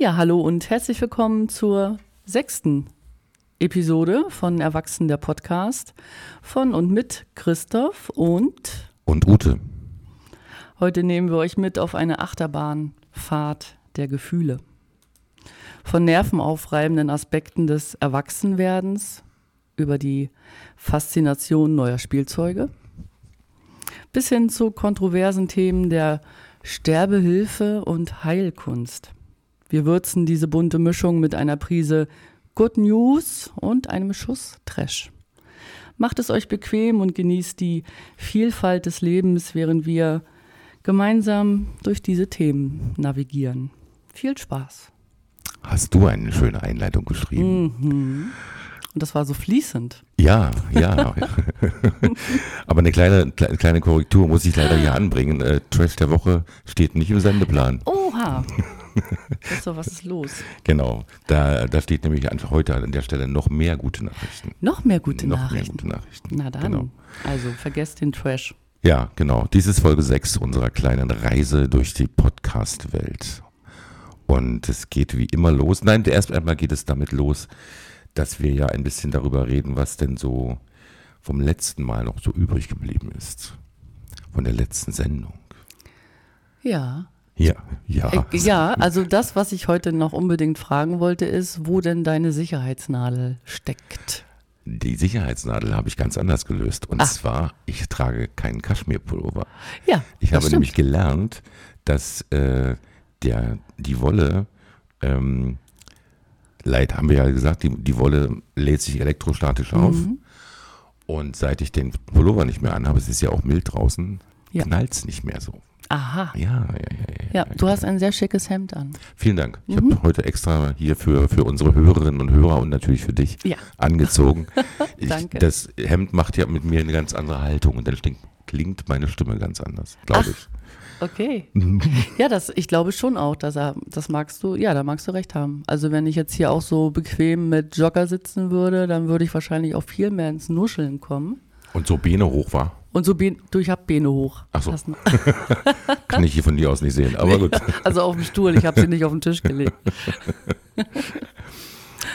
Ja, hallo und herzlich willkommen zur sechsten Episode von Erwachsen der Podcast von und mit Christoph und Und Ute. heute nehmen wir euch mit auf eine Achterbahnfahrt der Gefühle. Von nervenaufreibenden Aspekten des Erwachsenwerdens über die Faszination neuer Spielzeuge bis hin zu kontroversen Themen der Sterbehilfe und Heilkunst. Wir würzen diese bunte Mischung mit einer Prise Good News und einem Schuss Trash. Macht es euch bequem und genießt die Vielfalt des Lebens, während wir gemeinsam durch diese Themen navigieren. Viel Spaß. Hast du eine schöne Einleitung geschrieben? Mhm. Und das war so fließend. Ja, ja. Aber eine kleine, kle- kleine Korrektur muss ich leider hier anbringen. Äh, Trash der Woche steht nicht im Sendeplan. Oha. Doch, was ist los? Genau. Da, da steht nämlich einfach heute an der Stelle noch mehr gute Nachrichten. Noch mehr gute noch Nachrichten. mehr gute Nachrichten. Na dann. Genau. Also vergesst den Trash. Ja, genau. Dies ist Folge 6 unserer kleinen Reise durch die Podcast-Welt. Und es geht wie immer los. Nein, erst einmal geht es damit los, dass wir ja ein bisschen darüber reden, was denn so vom letzten Mal noch so übrig geblieben ist. Von der letzten Sendung. Ja. Ja, ja. Äh, ja, also das, was ich heute noch unbedingt fragen wollte, ist, wo denn deine Sicherheitsnadel steckt. Die Sicherheitsnadel habe ich ganz anders gelöst. Und Ach. zwar, ich trage keinen Kaschmirpullover. Ja, Ich das habe stimmt. nämlich gelernt, dass äh, der, die Wolle, ähm, Leid haben wir ja gesagt, die, die Wolle lädt sich elektrostatisch auf. Mhm. Und seit ich den Pullover nicht mehr anhabe, es ist ja auch mild draußen, Ja. knallt es nicht mehr so. Aha. Ja, ja, ja. ja, Ja, du hast ein sehr schickes Hemd an. Vielen Dank. Ich Mhm. habe heute extra hier für, für unsere Hörerinnen und Hörer und natürlich für dich Ja. angezogen. Ich, Danke. Das Hemd macht ja mit mir eine ganz andere Haltung und dann klingt, klingt meine Stimme ganz anders, glaube ich. Okay. Ja, das, ich glaube schon auch, dass er, das magst du, ja, da magst du recht haben. Also wenn ich jetzt hier auch so bequem mit Jogger sitzen würde, dann würde ich wahrscheinlich auch viel mehr ins Nuscheln kommen. Und so Beine hoch war. Und so, Ben- du, ich hab Beine hoch. Ach so. Kann ich hier von dir aus nicht sehen, aber gut. Also auf dem Stuhl, ich habe sie nicht auf den Tisch gelegt.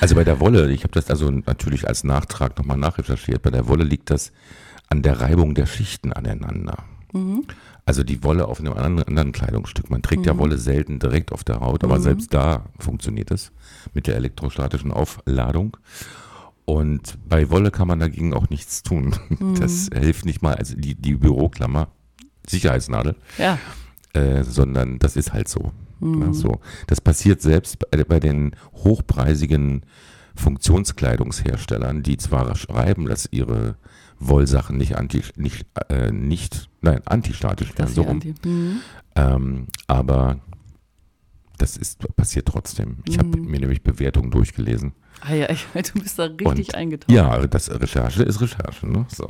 Also bei der Wolle, ich habe das also natürlich als Nachtrag nochmal nachrecherchiert, bei der Wolle liegt das an der Reibung der Schichten aneinander. Also die Wolle auf einem anderen, anderen Kleidungsstück. Man trägt ja Wolle selten direkt auf der Haut, aber selbst da funktioniert es mit der elektrostatischen Aufladung. Und bei Wolle kann man dagegen auch nichts tun. Das hilft nicht mal, also die, die Büroklammer, Sicherheitsnadel, Ja. äh, sondern das ist halt so. Ja, so. Das passiert selbst bei, bei den hochpreisigen Funktionskleidungsherstellern, die zwar schreiben, dass ihre Wollsachen nicht anti, nicht, äh, nicht, nein, antistatisch werden, so rum. Anti. Mhm. Ähm, aber das ist passiert trotzdem. Ich habe mir nämlich Bewertungen durchgelesen. Ah ja, du bist da richtig Und- eingetaucht. Ja, das Recherche ist Recherche, ne? So.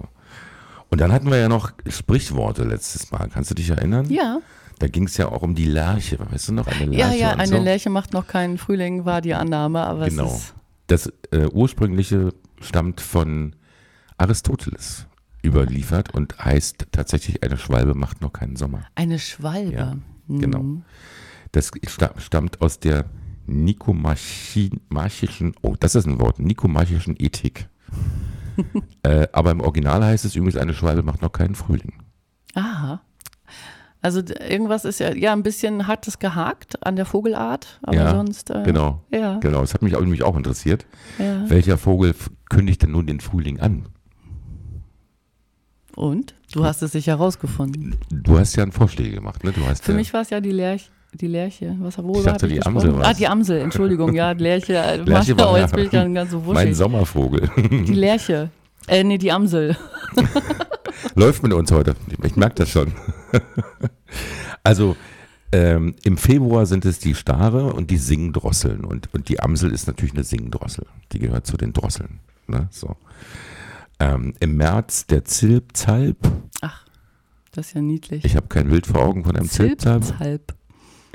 Und dann hatten wir ja noch Sprichworte letztes Mal. Kannst du dich erinnern? Ja, Da ging es ja auch um die Lerche, weißt du noch? Eine Lerche ja, ja, eine so. Lerche macht noch keinen Frühling, war die Annahme, aber Genau. es ist, Das äh, ursprüngliche stammt von Aristoteles überliefert und heißt tatsächlich, eine Schwalbe macht noch keinen Sommer. eine Schwalbe. Ja, Mhm. Genau. Das sta- stammt aus der nikomachischen, oh, das ist ein Wort, nikomachischen Ethik. äh, aber im Original heißt es übrigens, eine Schwalbe macht noch keinen Frühling. Aha. Also irgendwas ist ja, ja, ein bisschen hat es gehakt an der Vogelart, aber Ja, sonst. Äh, Genau. Ja, Genau, das hat mich auch, mich auch interessiert. ja. Welcher Vogel kündigt denn nun den Frühling an? Und? Du hast es sicher herausgefunden. Du hast ja Vorschläge gemacht, ne? Du hast Für ja, mich war es ja die Lerche. Die Lerche. Was, worüber Ich dachte, ich die gesprochen? Amsel war's. Ah, die Amsel, Entschuldigung. Ja, Lerche. äh, Lerche war oh, jetzt bin ich dann ganz so mein wuschig. Sommervogel. Die Lerche. Äh, nee, die Amsel. Läuft mit uns heute. Ich merke das schon. also ähm, im Februar sind es die Stare und die Singdrosseln. Und, und die Amsel ist natürlich eine Singdrossel. Die gehört zu den Drosseln. Ne? So. Ähm, Im März der Zilpzalp. Ach, das ist ja niedlich. Ich habe kein Bild vor Augen von einem Zilpzalp. Zilpzalp.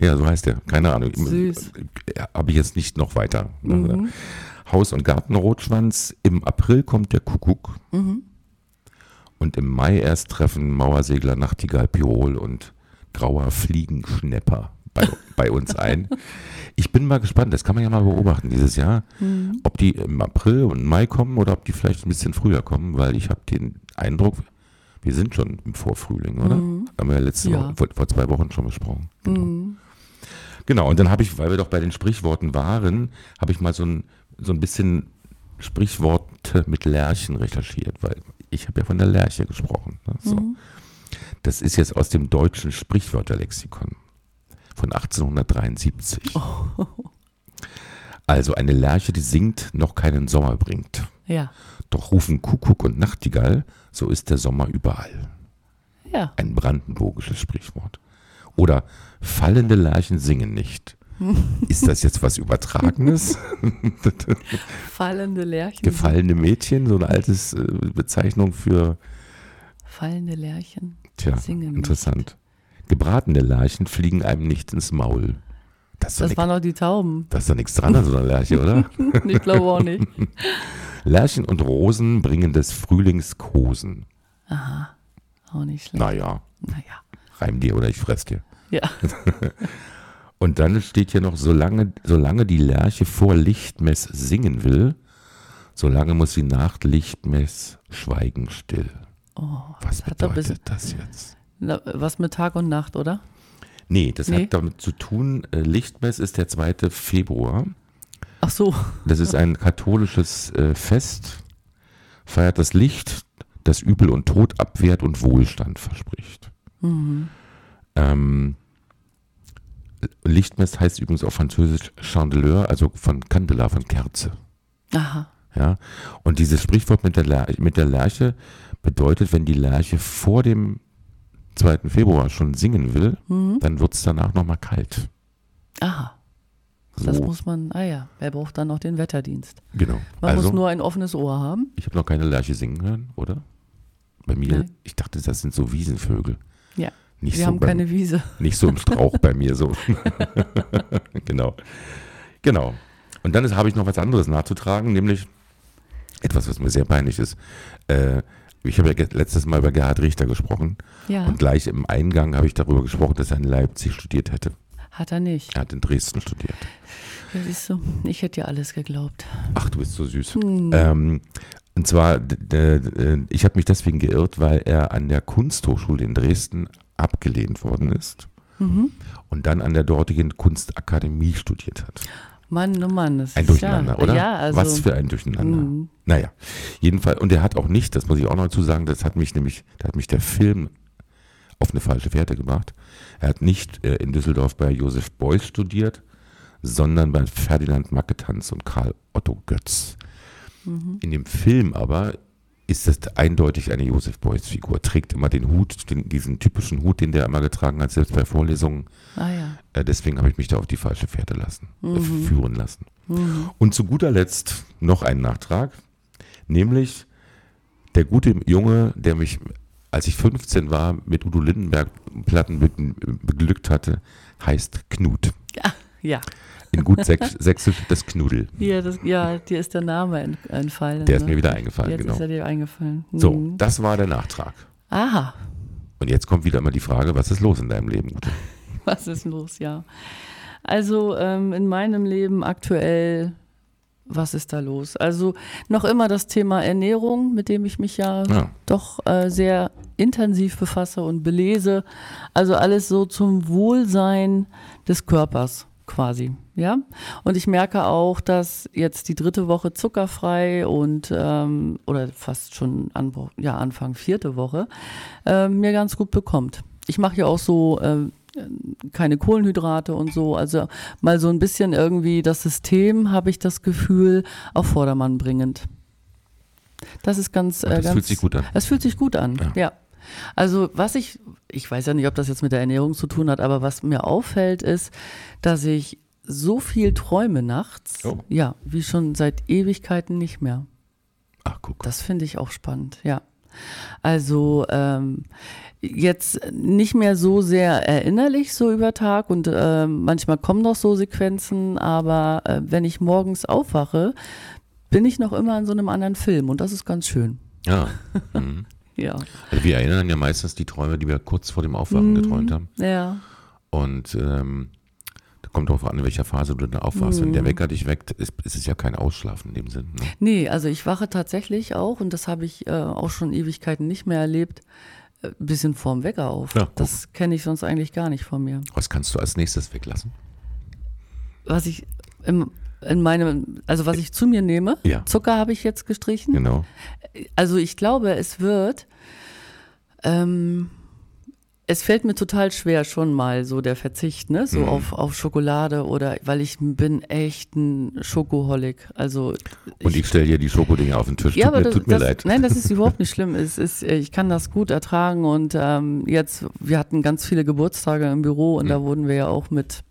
Ja, so heißt der. Keine Ahnung. Süß. Habe ich jetzt nicht noch weiter. Mhm. Haus- und Gartenrotschwanz. Im April kommt der Kuckuck. Mhm. Und im Mai erst treffen Mauersegler Nachtigall Pirol und grauer Fliegenschnepper bei, bei uns ein. Ich bin mal gespannt, das kann man ja mal beobachten dieses Jahr, Mhm. ob die im April und Mai kommen oder ob die vielleicht ein bisschen früher kommen, weil ich habe den Eindruck, wir sind schon im Vorfrühling, oder? Haben wir ja letzte Mhm. Ja. Woche, vor, vor zwei Wochen schon besprochen. Mhm. Genau, und dann habe ich, weil wir doch bei den Sprichworten waren, habe ich mal so ein, so ein bisschen Sprichworte mit Lerchen recherchiert, weil ich habe ja von der Lerche gesprochen. Ne? So. Mhm. Das ist jetzt aus dem deutschen Sprichwörterlexikon von 1873. Oh. Also eine Lerche, die singt, noch keinen Sommer bringt. Ja. Doch rufen Kuckuck und Nachtigall, so ist der Sommer überall. Ja. Ein brandenburgisches Sprichwort. Oder fallende Lerchen singen nicht. Ist das jetzt was Übertragenes? Fallende Lerchen. Gefallene Mädchen, so eine altes äh, Bezeichnung für, Fallende Lerchen. tja, Singen nicht. interessant. Gebratene Lerchen fliegen einem nicht ins Maul. Das Das waren doch die Tauben. da ist doch nichts dran an so einer Lerche, oder? Ich glaube auch nicht. Lerchen und Rosen bringen des Frühlings Kosen. Aha. Auch nicht schlecht. Naja, Naja. reim dir oder ich fress dir. Ja. Und dann steht hier noch, solange, solange die Lerche vor Lichtmess singen will, solange muss sie nach Lichtmess schweigen still. Oh, Was bedeutet das jetzt? Na, was mit Tag und Nacht, oder? Nee, das Nee. hat damit zu tun, äh, Lichtmess ist der 2. Februar. Ach so. Das ist ein katholisches äh, Fest, feiert das Licht, das Übel und Tod abwehrt und Wohlstand verspricht. Mhm. Ähm, Lichtmess heißt übrigens auf Französisch Chandeleur, also von Candela, von Kerze. Aha. Ja? Und dieses Sprichwort mit der, Ler mit der Lerche bedeutet, wenn die Lerche vor dem 2. Februar schon singen will, Mhm. dann wird es danach nochmal kalt. Aha. Das So, muss man, ah ja, wer braucht dann noch den Wetterdienst? genau. Man also, muss nur ein offenes Ohr haben. ich habe noch keine Lerche singen hören, oder? Bei mir, Nein. ich dachte, das sind so Wiesenvögel. Ja. Nicht Wir so haben beim- keine Wiese. Nicht so im Strauch bei mir so. genau. Genau. Und dann habe ich noch was anderes nachzutragen, nämlich etwas, was mir sehr peinlich ist. Äh, ich habe ja letztes Mal über Gerhard Richter gesprochen Ja, und gleich im Eingang habe ich darüber gesprochen, dass er in Leipzig studiert hätte. hat er nicht. Er hat in Dresden studiert. Ja, siehst du, ich hätte ja alles geglaubt. Ach, du bist so süß. Hm. Ähm, und zwar, ich habe mich deswegen geirrt, weil er an der Kunsthochschule in Dresden abgelehnt worden ist Mhm. und dann an der dortigen Kunstakademie studiert hat. Mann, oh Mann, das Ein ist Durcheinander, ja, oder? Ja, also, Was für ein Durcheinander. Mhm. Naja, jedenfalls, und er hat auch nicht, das muss ich auch noch dazu sagen, das hat mich nämlich, da hat mich der Film auf eine falsche Fährte gebracht. Er hat nicht äh, in Düsseldorf bei Josef Beuys studiert, sondern bei Ferdinand Macketanz und Karl Otto Götz. Mhm. In dem Film aber ist das eindeutig eine Josef Beuys-Figur. Trägt immer den Hut, den, diesen typischen Hut, den der immer getragen hat, selbst bei Vorlesungen. Ah ja. Äh, deswegen habe ich mich da auf die falsche Fährte lassen, äh, Mhm. führen lassen. Mhm. Und zu guter Letzt noch ein Nachtrag, nämlich der gute Junge, der mich, als ich 15 war, mit Udo Lindenberg Platten be beglückt hatte, heißt Knut. Ja. In gut Sächs Sächsisch das Knudel. Ja, das, ja, dir ist der Name ent, entfallen. Der ist ne? mir wieder eingefallen, Jetzt genau. ist er dir eingefallen. So, Mhm. das war der Nachtrag. Aha, Und jetzt kommt wieder mal die Frage, was ist los in deinem Leben? Was ist los, ja. Also ähm, in meinem Leben aktuell, was ist da los? Also noch immer das Thema Ernährung, mit dem ich mich ja Ja. doch äh, sehr intensiv befasse und belese. Also alles so zum Wohlsein des Körpers quasi. Ja, und ich merke auch, dass jetzt die dritte Woche zuckerfrei und ähm, oder fast schon an, ja, Anfang vierte Woche ähm, mir ganz gut bekommt. Ich mache ja auch so ähm, keine Kohlenhydrate und so. Also mal so ein bisschen irgendwie das System, habe ich das Gefühl, auf Vordermann bringend. Das ist ganz. Äh, das ganz fühlt sich gut an. Es fühlt sich gut an, Ja. ja. Also was ich, ich weiß ja nicht, ob das jetzt mit der Ernährung zu tun hat, aber was mir auffällt, ist, dass ich so viel träume nachts. Oh. Ja, wie schon seit Ewigkeiten nicht mehr. Ach, guck. Das finde ich auch spannend, ja. Also ähm, jetzt nicht mehr so sehr erinnerlich so über Tag und ähm, manchmal kommen noch so Sequenzen, aber äh, wenn ich morgens aufwache, bin ich noch immer in so einem anderen Film und das ist ganz schön. Ja. Mhm. Ja. Also wir erinnern ja meistens die Träume, die wir kurz vor dem Aufwachen Mhm. geträumt haben. Ja. Und ähm, Kommt darauf an, in welcher Phase du da aufwachst. Mhm. Wenn der Wecker dich weckt, ist, ist, es ja kein Ausschlafen in dem Sinn. Ne? Nee, also ich wache tatsächlich auch, und das habe ich äh, auch schon Ewigkeiten nicht mehr erlebt, ein äh, bisschen vorm Wecker auf. Ja, das kenne ich sonst eigentlich gar nicht von mir. Was kannst du als nächstes weglassen? Was ich im, in meinem, also was ich zu mir nehme, ja. Zucker habe ich jetzt gestrichen. Genau. Also ich glaube, es wird ähm, es fällt mir total schwer schon mal so der Verzicht, ne, so mhm. auf, auf Schokolade oder, weil ich bin echt ein Schokoholik. Also und ich, ich stelle hier die Schokodinge auf den Tisch. Ja, tut aber mir, das, tut mir das, leid. Nein, das ist überhaupt nicht schlimm. Es ist, ich kann das gut ertragen und ähm, jetzt, wir hatten ganz viele Geburtstage im Büro und mhm. da wurden wir ja auch mit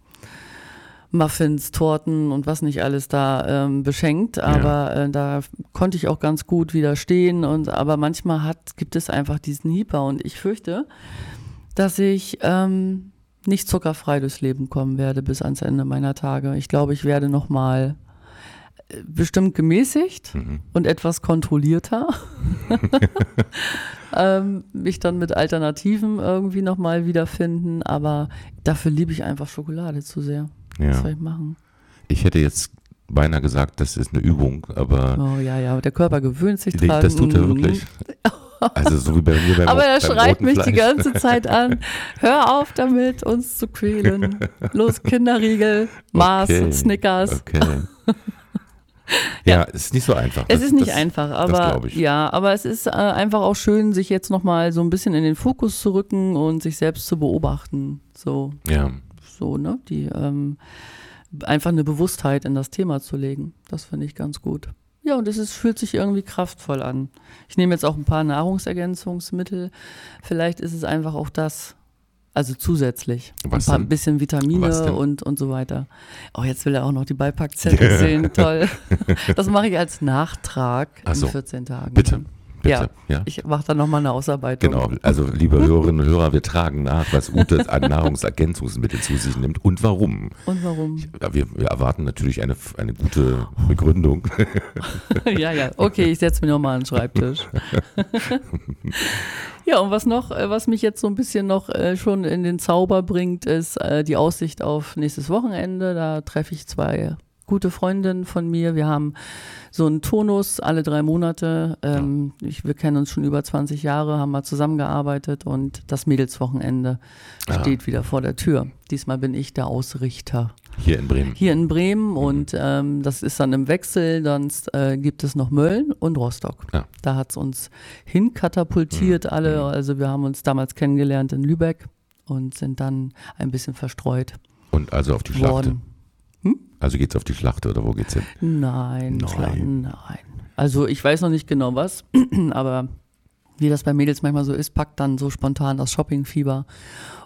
Muffins, Torten und was nicht alles da ähm, beschenkt, aber ja. äh, da konnte ich auch ganz gut widerstehen und aber manchmal hat gibt es einfach diesen Hieper und ich fürchte, dass ich ähm, nicht zuckerfrei durchs Leben kommen werde bis ans Ende meiner Tage. Ich glaube, ich werde noch mal äh, bestimmt gemäßigt mhm. und etwas kontrollierter. ähm, mich dann mit Alternativen irgendwie nochmal wiederfinden. Aber dafür liebe ich einfach Schokolade zu sehr. Ja. Was soll ich machen? Ich hätte jetzt beinahe gesagt, das ist eine Übung, aber. Oh ja, ja, der Körper gewöhnt sich dran. Das tut er wirklich. Also so wie bei mir beim Aber er schreit mich die ganze Zeit an. Hör auf damit, uns zu quälen. Los, Kinderriegel, Mars, okay. Snickers. Okay. Ja, es ist nicht so einfach. Es ist nicht das, einfach, aber ja, aber es ist äh, einfach auch schön, sich jetzt nochmal so ein bisschen in den Fokus zu rücken und sich selbst zu beobachten. So. Ja. So, ne? Die ähm, einfach eine Bewusstheit in das Thema zu legen. Das finde ich ganz gut. Ja, und es ist, fühlt sich irgendwie kraftvoll an. Ich nehme jetzt auch ein paar Nahrungsergänzungsmittel. Vielleicht ist es einfach auch das, also zusätzlich. Was ein paar, bisschen Vitamine und, und so weiter. Oh, jetzt will er auch noch die Beipackzettel sehen. Toll. Das mache ich als Nachtrag Ach in 14 Tagen. Bitte. Bitte. Ja, ja. ich mache da nochmal eine Ausarbeitung. Genau, also liebe Hörerinnen und Hörer, wir tragen nach, was Ute an Nahrungsergänzungsmitteln zu sich nimmt und warum. Und warum? Ich, wir, wir, erwarten natürlich eine, eine gute Begründung. ja, ja, okay, ich setze mich nochmal an den Schreibtisch. ja, und was noch, äh, was mich jetzt so ein bisschen noch äh, schon in den Zauber bringt, ist äh, die Aussicht auf nächstes Wochenende. Da treffe ich zwei gute Freundin von mir. Wir haben so einen Tonus alle drei Monate. Ähm, ja. ich, wir kennen uns schon über 20 Jahre, haben mal zusammengearbeitet und das Mädelswochenende ja. steht wieder vor der Tür. Diesmal bin ich der Ausrichter. Hier in Bremen. Hier in Bremen mhm. und ähm, das ist dann im Wechsel. Dann äh, gibt es noch Mölln und Rostock. Ja. Da hat es uns hinkatapultiert mhm. alle. Mhm. Also wir haben uns damals kennengelernt in Lübeck und sind dann ein bisschen verstreut. Und also auf die Schlacht. Hm? Also geht's auf die Schlacht oder wo geht's hin? Nein, nein. nein. Also ich weiß noch nicht genau was, aber wie das bei Mädels manchmal so ist, packt dann so spontan das Shoppingfieber.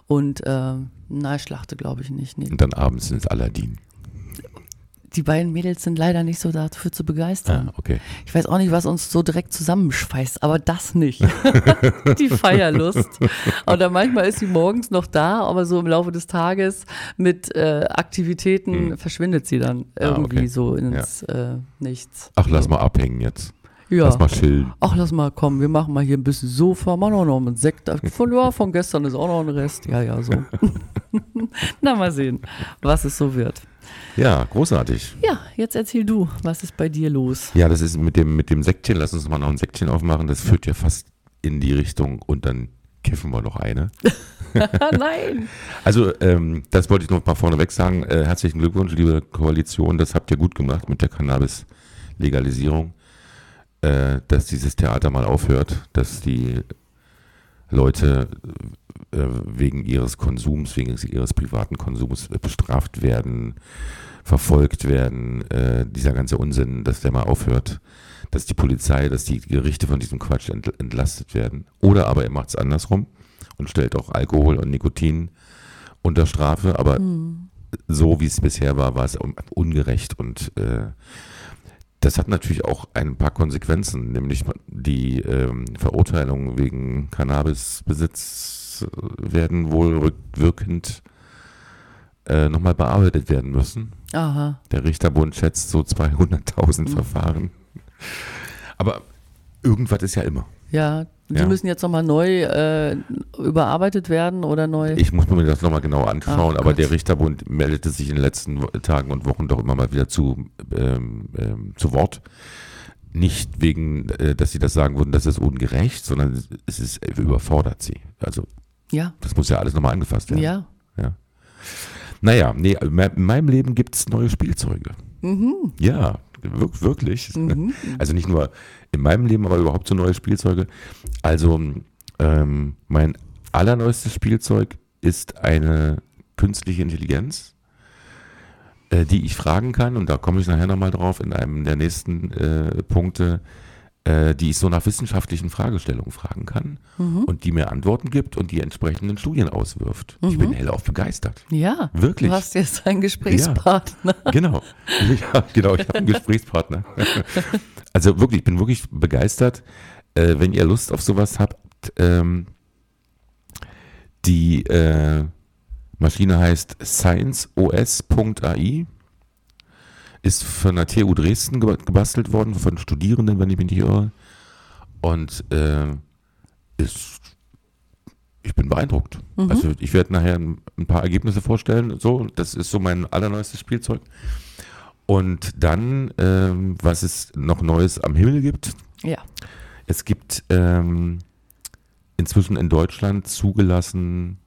Und äh, na, Schlachte glaube ich nicht. Nee. Und dann abends ins Aladdin die beiden Mädels sind leider nicht so dafür zu begeistern. Ah, okay. Ich weiß auch nicht, was uns so direkt zusammenschweißt, aber das nicht. die Feierlust. Oder manchmal ist sie morgens noch da, aber so im Laufe des Tages mit äh, Aktivitäten hm. verschwindet sie dann irgendwie ah, okay. so ins ja. äh, Nichts. Ach, lass mal abhängen jetzt. Ja. Lass mal chillen. Ach, lass mal kommen, wir machen mal hier ein bisschen Sofa, machen auch noch einen Sekt. Von, ja, von gestern ist auch noch ein Rest. Ja, ja, so. Na, mal sehen, was es so wird. Ja, großartig. Ja, jetzt erzähl du, was ist bei dir los? Ja, das ist mit dem, mit dem Säckchen, lass uns mal noch ein Säckchen aufmachen, das führt ja fast in die Richtung und dann kiffen wir noch eine. Nein. Also, ähm, das wollte ich noch mal vorneweg sagen. Äh, herzlichen Glückwunsch, liebe Koalition, das habt ihr gut gemacht mit der Cannabis-Legalisierung, äh, dass dieses Theater mal aufhört, dass die Leute äh, wegen ihres Konsums, wegen ihres privaten Konsums bestraft werden, verfolgt werden, äh, dieser ganze Unsinn, dass der mal aufhört, dass die Polizei, dass die Gerichte von diesem Quatsch ent entlastet werden. Oder aber er macht es andersrum und stellt auch Alkohol und Nikotin unter Strafe, aber mhm. so wie es bisher war, war es ungerecht und äh, das hat natürlich auch ein paar Konsequenzen, nämlich die ähm, Verurteilung wegen Cannabisbesitz werden wohl rückwirkend äh, nochmal bearbeitet werden müssen. Aha. Der Richterbund schätzt so 200.000 mhm. Verfahren. Aber irgendwas ist ja immer. Ja, Die Ja. müssen jetzt nochmal neu äh, überarbeitet werden oder neu. Ich muss mir das nochmal genau anschauen, Ach aber Gott. der Richterbund meldete sich in den letzten Tagen und Wochen doch immer mal wieder zu, ähm, ähm, zu Wort. Nicht wegen, äh, dass sie das sagen würden, das ist ungerecht, sondern es ist äh, überfordert sie. Also ja, das muss ja alles nochmal angefasst werden. ja. Naja, nee, in meinem Leben gibt es neue Spielzeuge. Mhm. Ja, wir- wirklich. Mhm. Also nicht nur in meinem Leben, aber überhaupt so neue Spielzeuge. Also ähm, mein allerneuestes Spielzeug ist eine künstliche Intelligenz, äh, die ich fragen kann, und da komme ich nachher nochmal drauf in einem der nächsten äh, Punkte, äh, die ich so nach wissenschaftlichen Fragestellungen fragen kann Mhm. und die mir Antworten gibt und die entsprechenden Studien auswirft. Ich bin hellauf begeistert. Ja, Wirklich? du hast jetzt einen Gesprächspartner. Genau. Ja, genau, ich habe einen Gesprächspartner. Also wirklich, ich bin wirklich begeistert. Äh, wenn ihr Lust auf sowas habt, ähm, die äh, Maschine heißt scienceos.ai, ist von der TU Dresden ge- gebastelt worden, von Studierenden, wenn ich mich nicht irre. Und äh, ist, ich bin beeindruckt. Also ich werde nachher ein, ein paar Ergebnisse vorstellen. So, das ist so mein allerneuestes Spielzeug. Und dann, ähm, was es noch Neues am Himmel gibt. Ja. Es gibt ähm, inzwischen in Deutschland zugelassen.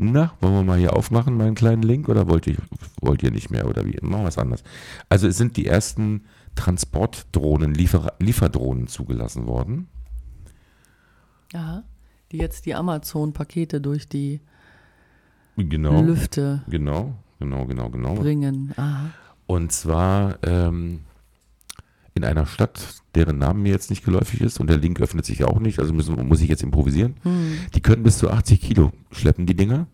Na, wollen wir mal hier aufmachen, meinen kleinen Link, oder wollt ihr, wollt ihr nicht mehr, oder wie? Machen wir es anders. Also es sind die ersten Transportdrohnen, Liefer Lieferdrohnen zugelassen worden. Aha. Die jetzt die Amazon-Pakete durch die Genau. Lüfte Genau, genau, genau, genau. bringen. Aha. Und zwar ähm, in einer Stadt, deren Name mir jetzt nicht geläufig ist und der Link öffnet sich auch nicht, also müssen, muss ich jetzt improvisieren. Hm. Die können bis zu 80 Kilo schleppen, die Dinger.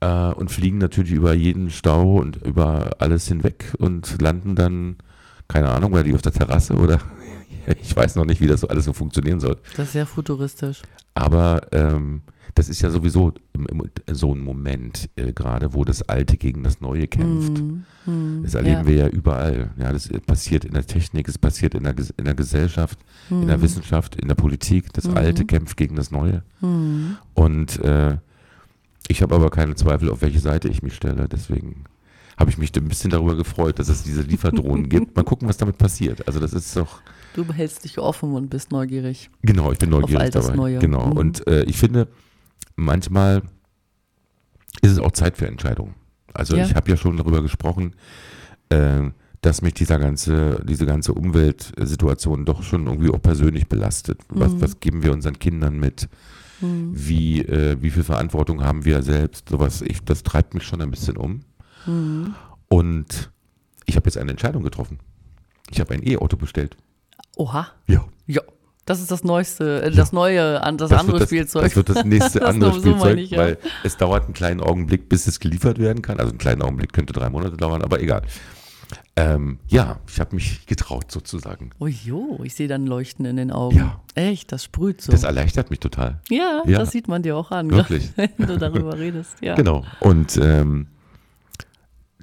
Äh, und fliegen natürlich über jeden Stau und über alles hinweg und landen dann, keine Ahnung, weil die auf der Terrasse oder ich weiß noch nicht, wie das so alles so funktionieren soll. Das ist sehr futuristisch. Aber ähm, das ist ja sowieso im, im, so ein Moment äh, gerade, wo das Alte gegen das Neue kämpft. Hm, hm, Das erleben ja. wir ja überall. Ja, das passiert in der Technik, es passiert in der, in der Gesellschaft, in der Wissenschaft, in der Politik. Das Alte kämpft gegen das Neue. Hm. Und äh, ich habe aber keine Zweifel, auf welche Seite ich mich stelle. Deswegen habe ich mich ein bisschen darüber gefreut, dass es diese Lieferdrohnen gibt. Mal gucken, was damit passiert. Also das ist doch, Du behältst dich offen und bist neugierig. genau, ich bin neugierig all das dabei. Neue. Genau. Und äh, ich finde, manchmal ist es auch Zeit für Entscheidungen. Also Ja. ich habe ja schon darüber gesprochen, äh, dass mich dieser ganze, diese ganze Umweltsituation doch schon irgendwie auch persönlich belastet. Was, Mhm. was geben wir unseren Kindern mit? Hm. Wie, äh, wie viel Verantwortung haben wir selbst? Sowas, ich, das treibt mich schon ein bisschen um. Hm. Und ich habe jetzt eine Entscheidung getroffen. Ich habe ein E-Auto bestellt. Oha. Ja. Ja. Das ist das neueste, äh, das neue, an- das, andere das, Spielzeug. Das wird das nächste Das andere Spielzeug, ich, ja. weil es dauert einen kleinen Augenblick, bis es geliefert werden kann. Also einen kleinen Augenblick könnte drei Monate dauern, aber egal. Ähm, ja, ich habe mich getraut sozusagen. oh jo, ich sehe dann Leuchten in den Augen. Ja. Echt, das sprüht so. Das erleichtert mich total. ja, Ja. das sieht man dir auch an, Wirklich. wenn du darüber redest. Ja. Genau. Und ähm,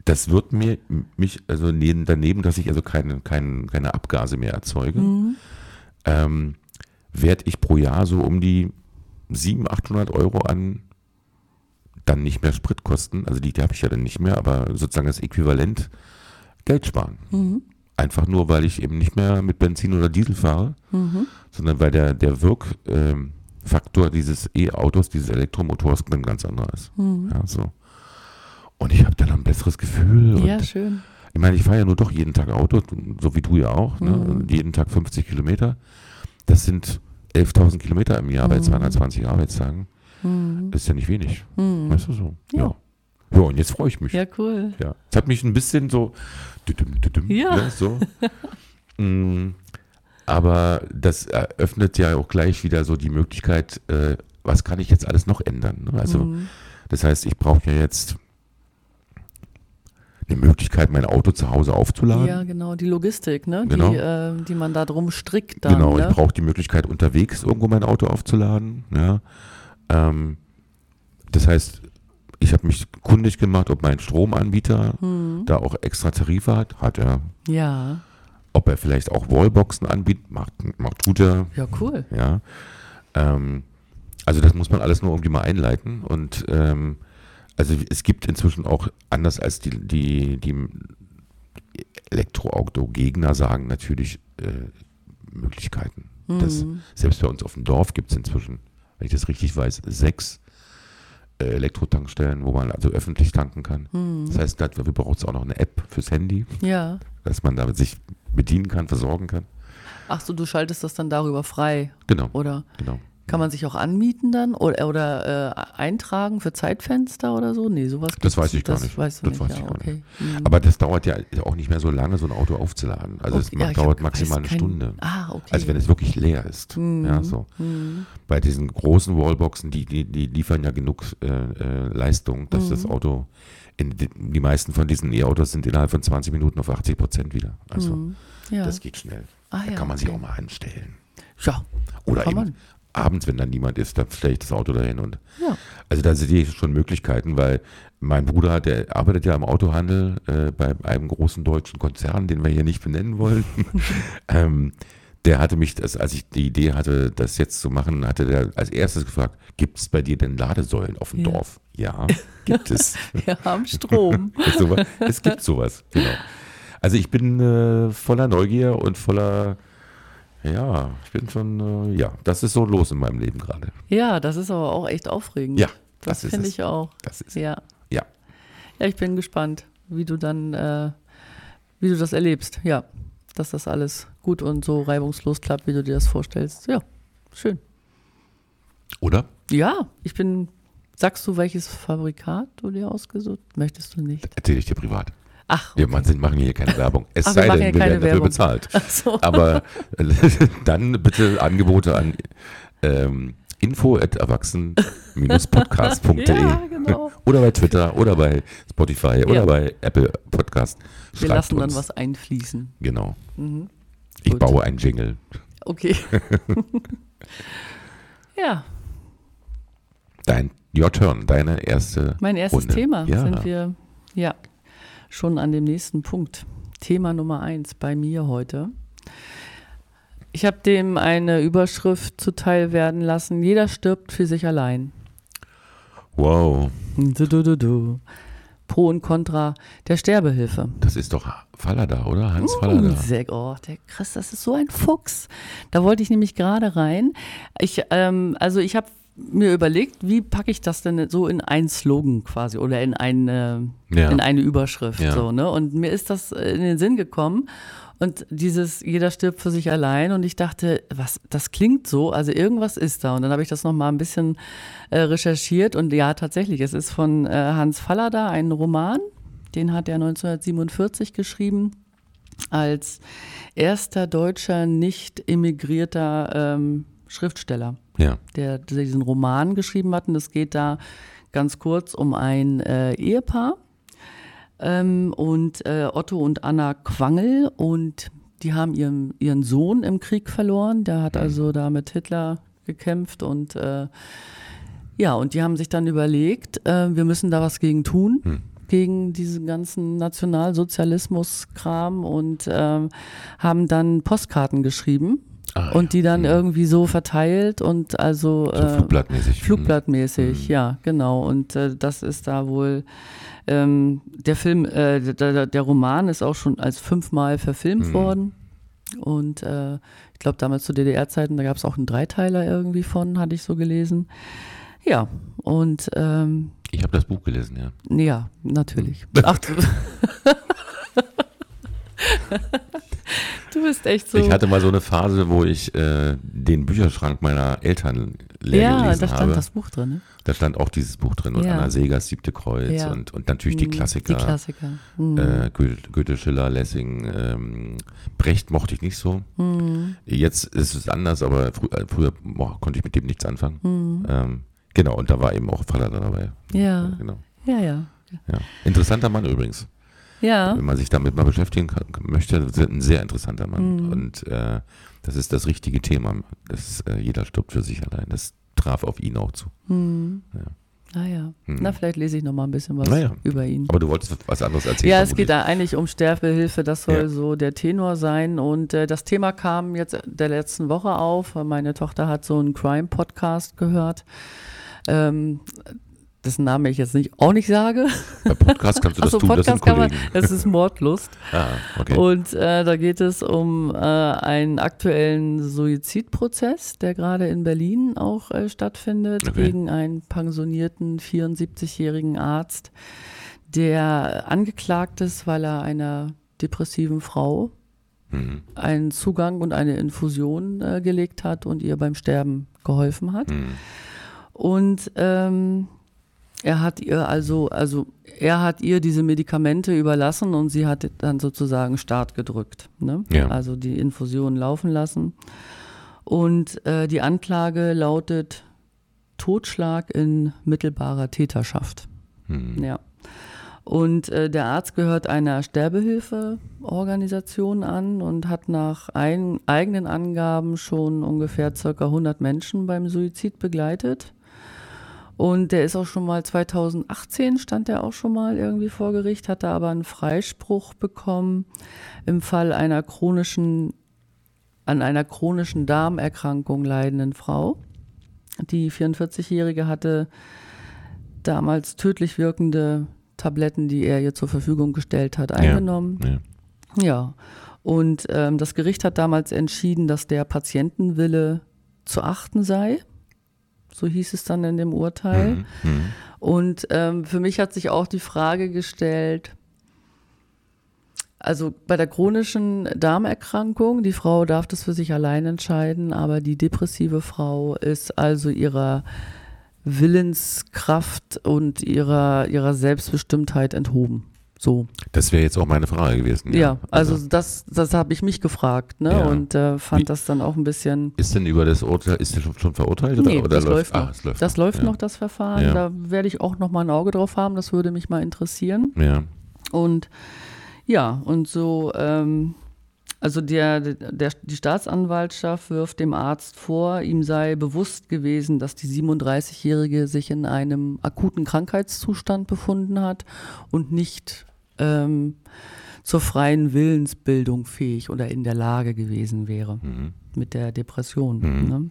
das wird mir mich, also neben, daneben, dass ich also keine, keine, keine Abgase mehr erzeuge, Mhm. Ähm, werde ich pro Jahr so um die 700, 800 Euro an dann nicht mehr Spritkosten, also die, die habe ich ja dann nicht mehr, aber sozusagen das Äquivalent Geld sparen. Mhm. Einfach nur, weil ich eben nicht mehr mit Benzin oder Diesel fahre, Mhm. sondern weil der, der Wirkfaktor dieses E-Autos, dieses Elektromotors ein ganz anderer ist. Mhm. Ja, so. Und ich habe dann ein besseres Gefühl. Ja, schön. Ich meine, ich fahre ja nur doch jeden Tag Auto, so wie du ja auch. Ne? Mhm. Jeden Tag 50 Kilometer. Das sind 11.000 Kilometer im Jahr bei Mhm. 220 Arbeitstagen. Mhm. Das ist ja nicht wenig. Mhm. Weißt du so? Ja. Ja. Ja, und jetzt freue ich mich. Ja, cool. Ja. Es hat mich ein bisschen so. düdüm, düdüm, Ja. Ne, so. Mm, Aber das eröffnet ja auch gleich wieder so die Möglichkeit, äh, was kann ich jetzt alles noch ändern? Ne? Also, Mhm. das heißt, ich brauche ja jetzt eine Möglichkeit, mein Auto zu Hause aufzuladen. Ja, genau, die Logistik, ne? Genau. Die, äh, die man da drum strickt dann. genau, ne? ich brauche die Möglichkeit, unterwegs irgendwo mein Auto aufzuladen. Ja. Ähm, das heißt, ich habe mich kundig gemacht, ob mein Stromanbieter Hm. da auch extra Tarife hat. Hat er. Ja. ob er vielleicht auch Wallboxen anbietet, macht, macht tut er. Ja, cool. Ja. Ähm, also das muss man alles nur irgendwie mal einleiten und ähm, also es gibt inzwischen auch anders als die, die, die Elektroauto-Gegner sagen natürlich äh, Möglichkeiten. Das, Mhm. selbst bei uns auf dem Dorf gibt es inzwischen, wenn ich das richtig weiß, sechs äh, Elektrotankstellen, wo man also öffentlich tanken kann. Mhm. Das heißt, dafür braucht es auch noch eine App fürs Handy, Ja. dass man damit sich bedienen kann, versorgen kann. Ach so, du schaltest das dann darüber frei, Genau, oder? genau. Kann man sich auch anmieten dann oder, oder äh, eintragen für Zeitfenster oder so? Nee, sowas Das weiß ich gar das nicht. Weißt du Das nicht, weiß ja, ich gar okay. Mhm. Aber das dauert ja auch nicht mehr so lange, so ein Auto aufzuladen. Also es Okay, ja, macht, ich dauert maximal eine kein- Stunde. Ah, okay. Also wenn es wirklich leer ist. Mhm. Ja, so. Mhm. Bei diesen großen Wallboxen, die, die, die liefern ja genug äh, äh, Leistung, dass das Mhm. Auto, in die, meisten von diesen E-Autos sind innerhalb von 20 Minuten auf 80 Prozent wieder. Also Mhm. Ja. das geht schnell. ah, Da ja, kann man sich okay. auch mal anstellen. Ja, Oder eben. Abends, wenn dann niemand ist, dann stelle ich das Auto dahin und Ja. also da sehe ich schon Möglichkeiten, weil mein Bruder, der arbeitet ja im Autohandel äh, bei einem großen deutschen Konzern, den wir hier nicht benennen wollen. ähm, der hatte mich, das, als ich die Idee hatte, das jetzt zu machen, hatte der als erstes gefragt, gibt es bei dir denn Ladesäulen auf dem Ja. Dorf? Ja, gibt es. Wir haben Strom. Es gibt sowas, genau. Also ich bin äh, voller Neugier und voller, ja, ich bin schon, äh, ja, das ist so los in meinem Leben gerade. ja, das ist aber auch echt aufregend. Ja, das, das finde ich auch. Das ist, Ja. ja. Ja, ich bin gespannt, wie du dann, äh, wie du das erlebst. Ja, dass das alles gut und so reibungslos klappt, wie du dir das vorstellst. Ja, schön. Oder? Ja, ich bin. Sagst du, welches Fabrikat du dir ausgesucht? Möchtest du nicht? Erzähle ich dir privat. Ach, Wir machen hier keine Werbung. Es Ach, wir sei machen denn, wir werden dafür Werbung. bezahlt. so. Aber äh, dann bitte Angebote an ähm, info.erwachsen-podcast.de Ja, genau. oder bei Twitter oder bei Spotify oder Ja. bei Apple Podcast. Wir Schreibt lassen dann uns. was einfließen. Genau. Mhm. Ich Gut. baue einen Jingle. Okay. ja, Dein, your turn, deine erste. mein erstes Runde. Thema Ja. sind wir ja schon an dem nächsten Punkt. Thema Nummer eins bei mir heute. Ich habe dem eine Überschrift zuteil werden lassen. Jeder stirbt für sich allein. Wow, Du, du, du, du. Pro und Contra der Sterbehilfe. das ist doch Fallada, oder? Hans Uh, Fallada. sehr, oh, der Chris, das ist so ein Fuchs. Da wollte ich nämlich gerade rein. Ich, ähm, also ich habe mir überlegt, wie packe ich das denn so in einen Slogan quasi oder in eine, Ja. in eine Überschrift. Ja. So, ne? Und mir ist das in den Sinn gekommen. Und dieses, jeder stirbt für sich allein. Und ich dachte, was, das klingt so, also irgendwas ist da. Und dann habe ich das nochmal ein bisschen äh, recherchiert. Und ja, tatsächlich, es ist von äh, Hans Fallada ein Roman. Den hat er 1947 geschrieben als erster deutscher nicht immigrierter ähm, Schriftsteller, Ja. der diesen Roman geschrieben hat. Und es geht da ganz kurz um ein äh, Ehepaar ähm, und äh, Otto und Anna Quangel und die haben ihren, ihren Sohn im Krieg verloren. Der hat also da mit Hitler gekämpft und äh, ja, und die haben sich dann überlegt, äh, wir müssen da was gegen tun, Hm. gegen diesen ganzen Nationalsozialismus-Kram und ähm, haben dann Postkarten geschrieben Ah, und die dann Hm. irgendwie so verteilt und also So äh, Flugblattmäßig. Flugblattmäßig, Mhm. ja, genau. Und äh, das ist da wohl ähm, der Film, äh, der, der Roman ist auch schon als fünfmal verfilmt Mhm. worden. Und äh, ich glaube, damals zu DDR-Zeiten, da gab es auch einen Dreiteiler irgendwie von, hatte ich so gelesen. Ja, und ähm, Ich habe das Buch gelesen, ja. ja, natürlich. Ach, du, bist echt so. Ich hatte mal so eine Phase, wo ich äh, den Bücherschrank meiner Eltern leer ja, gelesen da stand habe. das Buch drin, ne? Da stand auch dieses Buch drin und Ja. Anna Segers Siebte Kreuz Ja. und, und natürlich die Mhm, Klassiker. Die Klassiker. Mhm. Äh, Goethe, Goethe, Schiller, Lessing, ähm, Brecht mochte ich nicht so. Mhm. Jetzt ist es anders, aber frü äh, früher boah, konnte ich mit dem nichts anfangen. Mhm. Ähm, genau, und da war eben auch Vater dabei. Ja, Genau. ja, ja. Ja. Interessanter Mann übrigens. Ja, Wenn man sich damit mal beschäftigen kann, möchte, ein sehr interessanter Mann. Mhm. Und äh, das ist das richtige Thema. Das, äh, jeder stirbt für sich allein. Das traf auf ihn auch zu. hm. Naja, Hm. na vielleicht lese ich noch mal ein bisschen was Naja. über ihn. Aber du wolltest was anderes erzählen. Ja, es geht da eigentlich um Sterbehilfe, das soll Ja. so der Tenor sein. Und äh, das Thema kam jetzt der letzten Woche auf. Meine Tochter hat so einen Crime-Podcast gehört, ähm, dessen Name ich jetzt nicht, auch nicht sage. Bei Podcast kannst du das Achso, tun, das sind Podcast kann man, Kollegen. es ist Mordlust. Ah, okay. Und äh, da geht es um äh, einen aktuellen Suizidprozess, der gerade in Berlin auch äh, stattfindet, Okay. gegen einen pensionierten 74-jährigen Arzt, der angeklagt ist, weil er einer depressiven Frau Mhm. einen Zugang und eine Infusion äh, gelegt hat und ihr beim Sterben geholfen hat. Mhm. Und ähm, er hat ihr also, also er hat ihr diese Medikamente überlassen und sie hat dann sozusagen Start gedrückt. Ne? Ja. Also die Infusion laufen lassen. Und äh, die Anklage lautet Totschlag in mittelbarer Täterschaft. Mhm. Ja. Und äh, der Arzt gehört einer Sterbehilfeorganisation an und hat nach ein, eigenen Angaben schon ungefähr circa 100 Menschen beim Suizid begleitet. Und der ist auch schon mal 2018 stand er auch schon mal irgendwie vor Gericht, hatte aber einen Freispruch bekommen im Fall einer chronischen, an einer chronischen Darmerkrankung leidenden Frau. Die 44-Jährige hatte damals tödlich wirkende Tabletten, die er ihr zur Verfügung gestellt hat, eingenommen. Ja. Ja. Und ähm, das Gericht hat damals entschieden, dass der Patientenwille zu achten sei. So hieß es dann in dem Urteil. Mhm. Mhm. Und ähm, für mich hat sich auch die Frage gestellt, also bei der chronischen Darmerkrankung, die Frau darf das für sich allein entscheiden, aber die depressive Frau ist also ihrer Willenskraft und ihrer, ihrer Selbstbestimmtheit enthoben. So. Das wäre jetzt auch meine Frage gewesen. Ja, also das, das habe ich mich gefragt, ne? Ja. Und äh, fand Wie- das dann auch ein bisschen. Ist denn über das Urteil, ist der schon, schon verurteilt? Oder, Nee, oder das läuft, läuft ah, noch. es läuft Das läuft ja. noch, das Verfahren. Ja. Da werde ich auch noch mal ein Auge drauf haben. Das würde mich mal interessieren. Ja. Und ja, und so, ähm, also der, der, die Staatsanwaltschaft wirft dem Arzt vor, ihm sei bewusst gewesen, dass die 37-Jährige sich in einem akuten Krankheitszustand befunden hat und nicht ähm, zur freien Willensbildung fähig oder in der Lage gewesen wäre Mhm. mit der Depression. Mhm. Ne?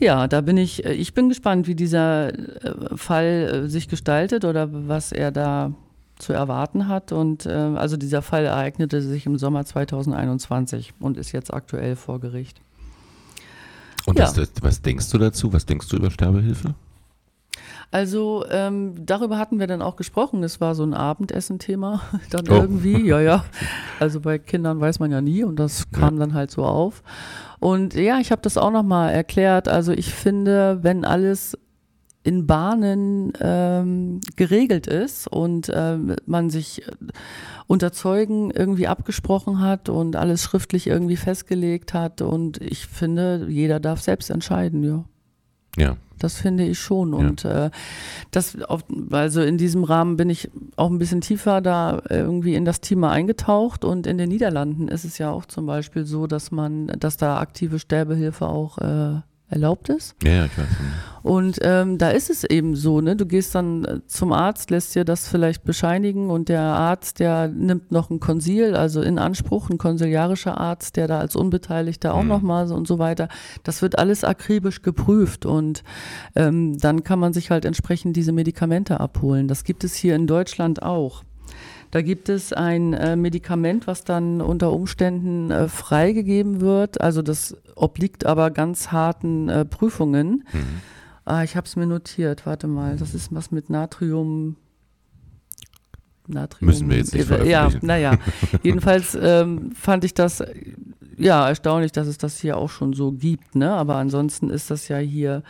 Ja, da bin ich, äh, ich bin gespannt, wie dieser äh, Fall äh, sich gestaltet oder was er da zu erwarten hat. Und äh, also dieser Fall ereignete sich im Sommer 2021 und ist jetzt aktuell vor Gericht. Und Ja. das, was denkst du dazu? Was denkst du über Sterbehilfe? Also ähm, darüber hatten wir dann auch gesprochen. Es war so ein Abendessen-Thema dann Oh. irgendwie. Ja, ja. Also bei Kindern weiß man ja nie und das kam dann halt so auf. Und ja, ich habe das auch nochmal erklärt. Also ich finde, wenn alles in Bahnen ähm, geregelt ist und ähm, man sich unter Zeugen irgendwie abgesprochen hat und alles schriftlich irgendwie festgelegt hat und ich finde, jeder darf selbst entscheiden, ja. Ja. Das finde ich schon. Und äh, das, auf, also in diesem Rahmen bin ich auch ein bisschen tiefer da irgendwie in das Thema eingetaucht. Und in den Niederlanden ist es ja auch zum Beispiel so, dass man, dass da aktive Sterbehilfe auch äh, erlaubt ist. Ja, ich weiß. Und ähm, da ist es eben so, ne? Du gehst dann äh, zum Arzt, lässt dir das vielleicht bescheinigen und der Arzt, der nimmt noch ein Konsil, also in Anspruch, ein konsiliarischer Arzt, der da als Unbeteiligter auch Mhm. nochmal so und so weiter. Das wird alles akribisch geprüft und ähm, dann kann man sich halt entsprechend diese Medikamente abholen. Das gibt es hier in Deutschland auch. Da gibt es ein äh, Medikament, was dann unter Umständen äh, freigegeben wird. Also das obliegt aber ganz harten äh, Prüfungen. Mhm. Ah, ich habe es mir notiert. Warte mal, das ist was mit Natrium. Natrium. Müssen wir jetzt nicht Ja, naja. Jedenfalls ähm, fand ich das ja erstaunlich, dass es das hier auch schon so gibt. Ne? Aber ansonsten ist das ja hier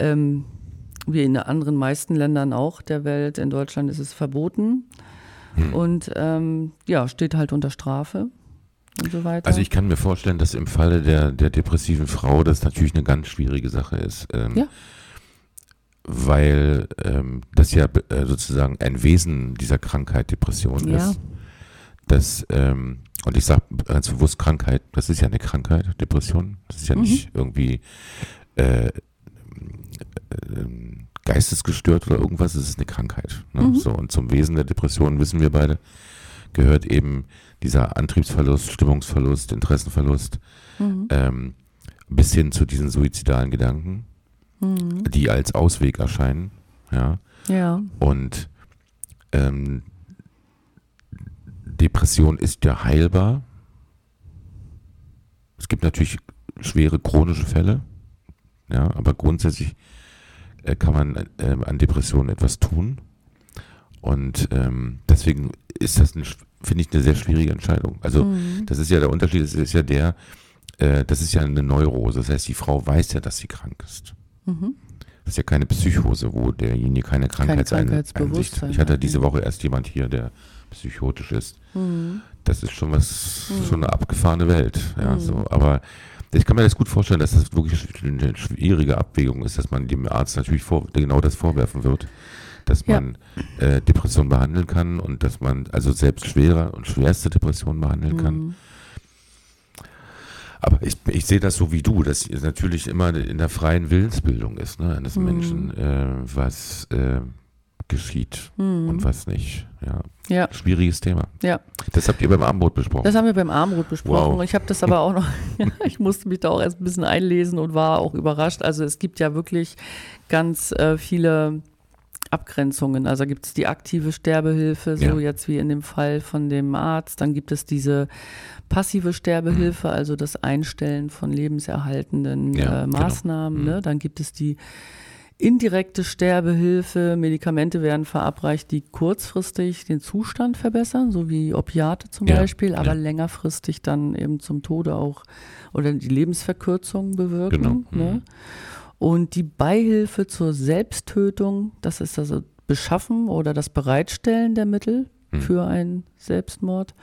ähm, wie in den anderen meisten Ländern auch der Welt. In Deutschland ist es verboten. Hm. Und ähm, ja, steht halt unter Strafe und so weiter. Also ich kann mir vorstellen, dass im Falle der, der depressiven Frau das natürlich eine ganz schwierige Sache ist. Ähm, Ja. Weil ähm, das ja äh, sozusagen ein Wesen dieser Krankheit Depression Ja. ist. Das, ähm, und ich sage ganz bewusst Krankheit, das ist ja eine Krankheit, Depression. Das ist ja Mhm. nicht irgendwie äh, ähm, geistesgestört oder irgendwas, es ist eine Krankheit. Ne? Mhm. So, und zum Wesen der Depression wissen wir beide, gehört eben dieser Antriebsverlust, Stimmungsverlust, Interessenverlust, mhm. ähm, bis hin zu diesen suizidalen Gedanken, mhm. die als Ausweg erscheinen. Ja. ja. Und ähm, Depression ist ja heilbar. Es gibt natürlich schwere chronische Fälle, ja, aber grundsätzlich äh, kann man äh, an Depressionen etwas tun. Und ähm, deswegen ist das, finde ich, eine sehr schwierige Entscheidung. Also mhm. das ist ja der Unterschied, das ist ja der, äh, das ist ja eine Neurose. Das heißt, die Frau weiß ja, dass sie krank ist. Mhm. Das ist ja keine Psychose, wo derjenige keine Krankheitseinsicht hat. Ich hatte diese Woche erst jemand hier, der psychotisch ist. Mhm. Das ist schon was, mhm. schon eine abgefahrene Welt. Ja, mhm. so. Aber ich kann mir das gut vorstellen, dass das wirklich eine schwierige Abwägung ist, dass man dem Arzt natürlich vor, genau das vorwerfen wird, dass man ja. äh, Depression behandeln kann und dass man also selbst schwere und schwerste Depressionen behandeln kann. Mhm. Aber ich, ich sehe das so wie du, dass es natürlich immer in der freien Willensbildung ist, ne, eines mhm. Menschen, äh, was äh, geschieht mhm. und was nicht. Ja. ja. Schwieriges Thema. Ja. Das habt ihr beim Armbrot besprochen. Das haben wir beim Armbrot besprochen. Wow. Ich habe das aber auch noch, ich musste mich da auch erst ein bisschen einlesen und war auch überrascht. Also es gibt ja wirklich ganz äh, viele Abgrenzungen. Also gibt es die aktive Sterbehilfe, so ja. jetzt wie in dem Fall von dem Arzt. Dann gibt es diese passive Sterbehilfe, mhm. also das Einstellen von lebenserhaltenden ja, äh, genau. Maßnahmen. Genau. Ne? Dann gibt es die indirekte Sterbehilfe. Medikamente werden verabreicht, die kurzfristig den Zustand verbessern, so wie Opiate zum ja, Beispiel, aber ja. längerfristig dann eben zum Tode auch oder die Lebensverkürzung bewirken. Genau. Ne? Mhm. Und die Beihilfe zur Selbsttötung, das ist also Beschaffen oder das Bereitstellen der Mittel mhm. für einen Selbstmord.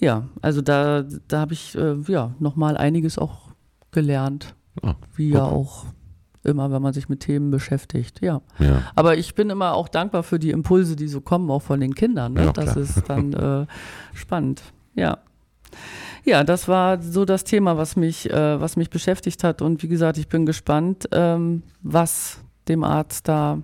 Ja, also da, da habe ich äh, ja nochmal einiges auch gelernt, oh, wie ja auch immer, wenn man sich mit Themen beschäftigt. Ja. ja. Aber ich bin immer auch dankbar für die Impulse, die so kommen, auch von den Kindern. Ne? Ja, das ist dann äh, spannend. Ja. Ja, das war so das Thema, was mich, äh, was mich beschäftigt hat. Und wie gesagt, ich bin gespannt, ähm, was dem Arzt da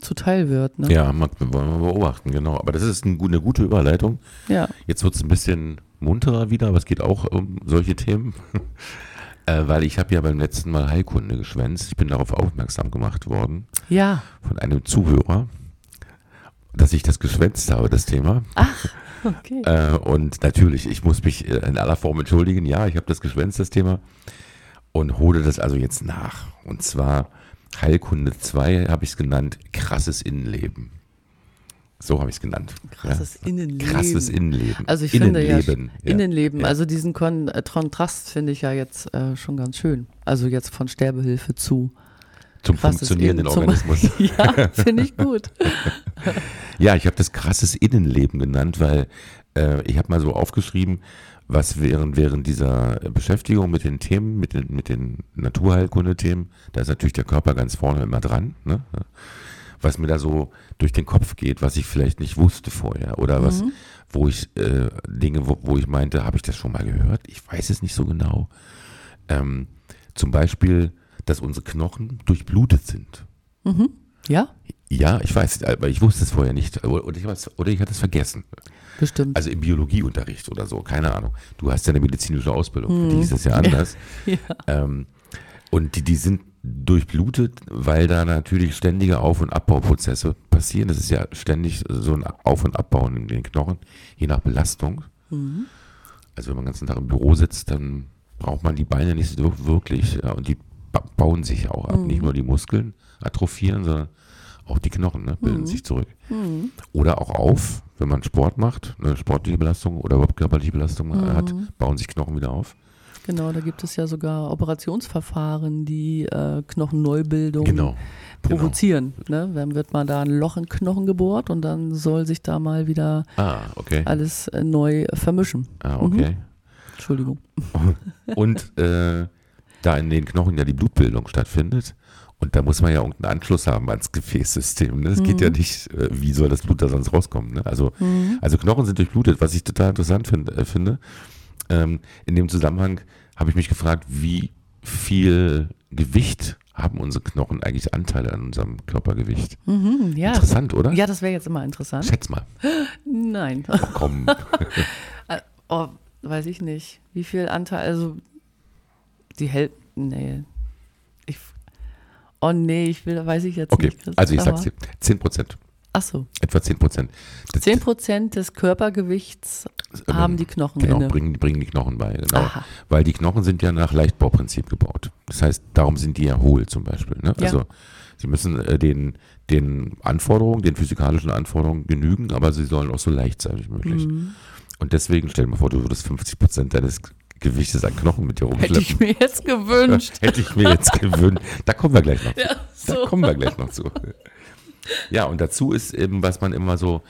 zuteil wird. Ne? Ja, man, wollen wir beobachten, genau. Aber das ist ein, eine gute Überleitung. Ja. Jetzt wird es ein bisschen munterer wieder, aber es geht auch um solche Themen. Äh, weil ich habe ja beim letzten Mal Heilkunde geschwänzt. Ich bin darauf aufmerksam gemacht worden. Ja. Von einem Zuhörer, dass ich das geschwänzt habe, das Thema. Ach, okay. Äh, und natürlich, ich muss mich äh, in aller Form entschuldigen. Ja, ich habe das geschwänzt, das Thema. Und hole das also jetzt nach. Und zwar Heilkunde 2 habe ich es genannt, krasses Innenleben. So habe ich es genannt. Krasses ja. Innenleben. Krasses Innenleben. Also ich Innenleben. finde ja, ja. Innenleben, also diesen Kon äh, Kontrast finde ich ja jetzt äh, schon ganz schön. Also jetzt von Sterbehilfe zu zum funktionierenden Innen, Organismus. Zum, ja, finde ich gut. ja, ich habe das krasses Innenleben genannt, weil äh, ich habe mal so aufgeschrieben, was während, während dieser Beschäftigung mit den Themen, mit den, mit den Naturheilkunde-Themen, da ist natürlich der Körper ganz vorne immer dran, ne? Was mir da so durch den Kopf geht, was ich vielleicht nicht wusste vorher oder was, mhm. wo ich äh, Dinge, wo, wo, ich meinte, habe ich das schon mal gehört? Ich weiß es nicht so genau. Ähm, zum Beispiel, dass unsere Knochen durchblutet sind. Mhm. Ja? Ja, ich weiß, aber ich wusste es vorher nicht. Oder ich, oder ich hatte es vergessen. Bestimmt. Also im Biologieunterricht oder so, keine Ahnung. Du hast ja eine medizinische Ausbildung, für die mhm. ist das ja anders. ja. Ähm, und die, die sind durchblutet, weil da natürlich ständige Auf- und Abbauprozesse passieren. Das ist ja ständig so ein Auf- und Abbauen in den Knochen, je nach Belastung. Mhm. Also wenn man den ganzen Tag im Büro sitzt, dann braucht man die Beine nicht so wirklich. Ja, und die bauen sich auch ab. Mhm. Nicht nur die Muskeln atrophieren, sondern auch die Knochen ne, bilden mhm. sich zurück. Mhm. Oder auch auf, wenn man Sport macht, eine sportliche Belastung oder überhaupt körperliche Belastung hat, mhm. bauen sich Knochen wieder auf. Genau, da gibt es ja sogar Operationsverfahren, die äh, Knochenneubildung genau, provozieren. Genau. Ne? Dann wird mal da ein Loch in Knochen gebohrt und dann soll sich da mal wieder ah, okay. alles äh, neu vermischen. Ah, okay. Mhm. Entschuldigung. Und äh, da in den Knochen ja die Blutbildung stattfindet. Und da muss man ja irgendeinen Anschluss haben ans Gefäßsystem. Ne? Das mhm. geht ja mhm. nicht, äh, wie soll das Blut da sonst rauskommen? Ne? Also, mhm. also Knochen sind durchblutet, was ich total interessant find, äh, finde ähm, in dem Zusammenhang habe ich mich gefragt, wie viel Gewicht haben unsere Knochen eigentlich Anteile an unserem Körpergewicht? Mhm, ja. Interessant, oder? Ja, das wäre jetzt immer interessant. Schätz mal. Nein. Komm. Oh, weiß ich nicht. Wie viel Anteil, also die Hälfte, nee. Ich, oh nee, ich will, weiß ich jetzt Okay, nicht. Chris, also ich sag's dir, 10 Prozent. Ach so, Etwa 10 Prozent. 10 Prozent des Körpergewichts haben die Knochen Genau, inne. bringen, bringen die Knochen bei. Genau. Aha. Weil die Knochen sind ja nach Leichtbauprinzip gebaut. Das heißt, darum sind die ja hohl zum Beispiel. Ne? Ja. Also sie müssen äh, den, den Anforderungen, den physikalischen Anforderungen genügen, aber sie sollen auch so leicht sein wie möglich. Mhm. Und deswegen stell dir mal vor, du würdest 50 Prozent deines Gewichtes an Knochen mit dir Hätte rumschleppen. ich mir jetzt gewünscht. Hätte ich mir jetzt gewünscht. Da kommen wir gleich noch zu. Ja, Da so. kommen wir gleich noch zu. Ja, und dazu ist eben, was man immer so,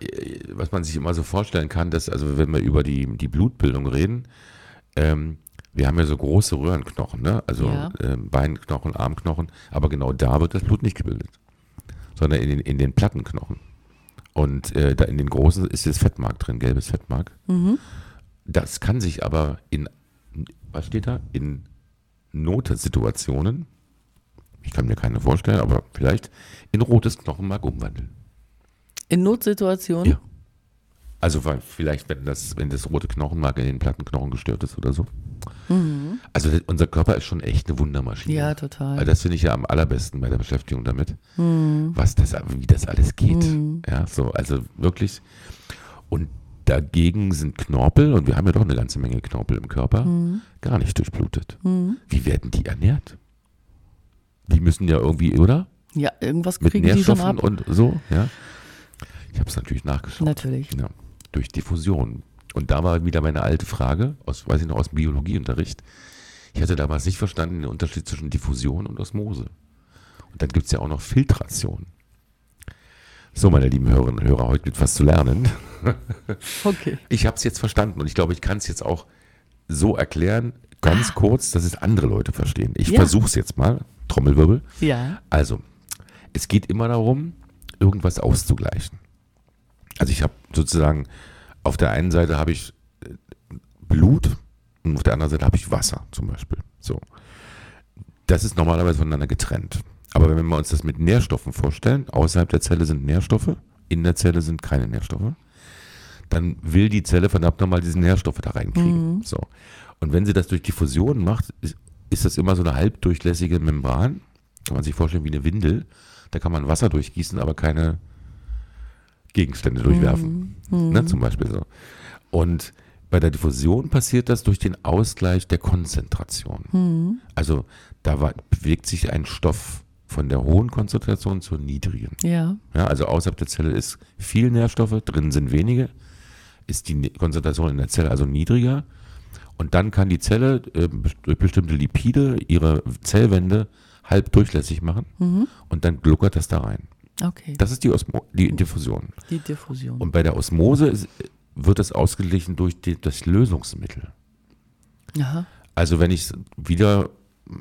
äh, was man sich immer so vorstellen kann, dass, also wenn wir über die, die Blutbildung reden, ähm, wir haben ja so große Röhrenknochen, ne? also Ja. ähm, Beinknochen, Armknochen, aber genau da wird das Blut nicht gebildet, sondern in den, in den Plattenknochen. Und äh, da in den großen ist das Fettmark drin, gelbes Fettmark. Mhm. Das kann sich aber in, was steht da? In Notsituationen, ich kann mir keine vorstellen, aber vielleicht in rotes Knochenmark umwandeln. In Notsituationen? Ja. Also vielleicht, wenn das, wenn das rote Knochenmark in den Plattenknochen gestört ist oder so. Also das, unser Körper ist schon echt eine Wundermaschine. Mhm. Ja, Also total. das finde ich ja am allerbesten bei der Beschäftigung damit, was das, wie das alles geht. Ja, so, also wirklich. Und dagegen sind Knorpel, und wir haben ja doch eine ganze Menge Knorpel im Körper, gar nicht durchblutet. Wie werden die ernährt? Die müssen ja irgendwie, oder? Ja, irgendwas Mit kriegen die schon Nährstoffen ab. und so, ja. Ich habe es natürlich nachgeschaut. Natürlich. Ja, durch Diffusion. Und da war wieder meine alte Frage, aus, weiß ich noch, aus dem Biologieunterricht. Ich hatte damals nicht verstanden den Unterschied zwischen Diffusion und Osmose. Und dann gibt es ja auch noch Filtration. So, meine lieben Hörerinnen und Hörer, heute gibt was zu lernen. Okay. Ich habe es jetzt verstanden und ich glaube, ich kann es jetzt auch so erklären, ganz kurz, dass es andere Leute verstehen. Ich Ja. versuche es jetzt mal. Trommelwirbel. Ja. Also, es geht immer darum, irgendwas auszugleichen. Also ich habe sozusagen, auf der einen Seite habe ich äh, Blut und auf der anderen Seite habe ich Wasser zum Beispiel. So. Das ist normalerweise voneinander getrennt. Aber wenn wir uns das mit Nährstoffen vorstellen, außerhalb der Zelle sind Nährstoffe, in der Zelle sind keine Nährstoffe, dann will die Zelle verdammt nochmal diese Nährstoffe da reinkriegen. So. Und wenn sie das durch Diffusion macht, ist, ist das immer so eine halbdurchlässige Membran. Kann man sich vorstellen wie eine Windel. Da kann man Wasser durchgießen, aber keine Gegenstände durchwerfen. Ne, zum Beispiel so. Und bei der Diffusion passiert das durch den Ausgleich der Konzentration. Also da wa- bewegt sich ein Stoff von der hohen Konzentration zur niedrigen. Ja. Ja, also außerhalb der Zelle ist viel Nährstoffe, drin sind wenige, ist die Konzentration in der Zelle also niedriger. Und dann kann die Zelle äh, durch bestimmte Lipide ihre Zellwände halb durchlässig machen und dann gluckert das da rein. Okay. Das ist die, Osmo die Diffusion. Die Diffusion. Und bei der Osmose ist, wird das ausgeglichen durch die, das Lösungsmittel. Aha. Also wenn ich wieder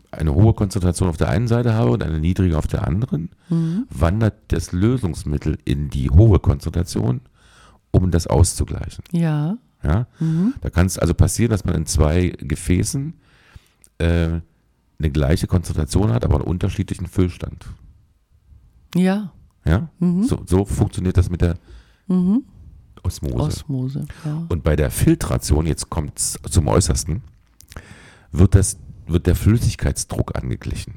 eine hohe Konzentration auf der einen Seite habe und eine niedrige auf der anderen, wandert das Lösungsmittel in die hohe Konzentration, um das auszugleichen. Ja. Ja? Da kann es also passieren, dass man in zwei Gefäßen äh, eine gleiche Konzentration hat, aber einen unterschiedlichen Füllstand. Ja. Ja? So, so funktioniert das mit der Osmose. Osmose. Ja. Und bei der Filtration, jetzt kommt es zum Äußersten, wird, das, wird der Flüssigkeitsdruck angeglichen.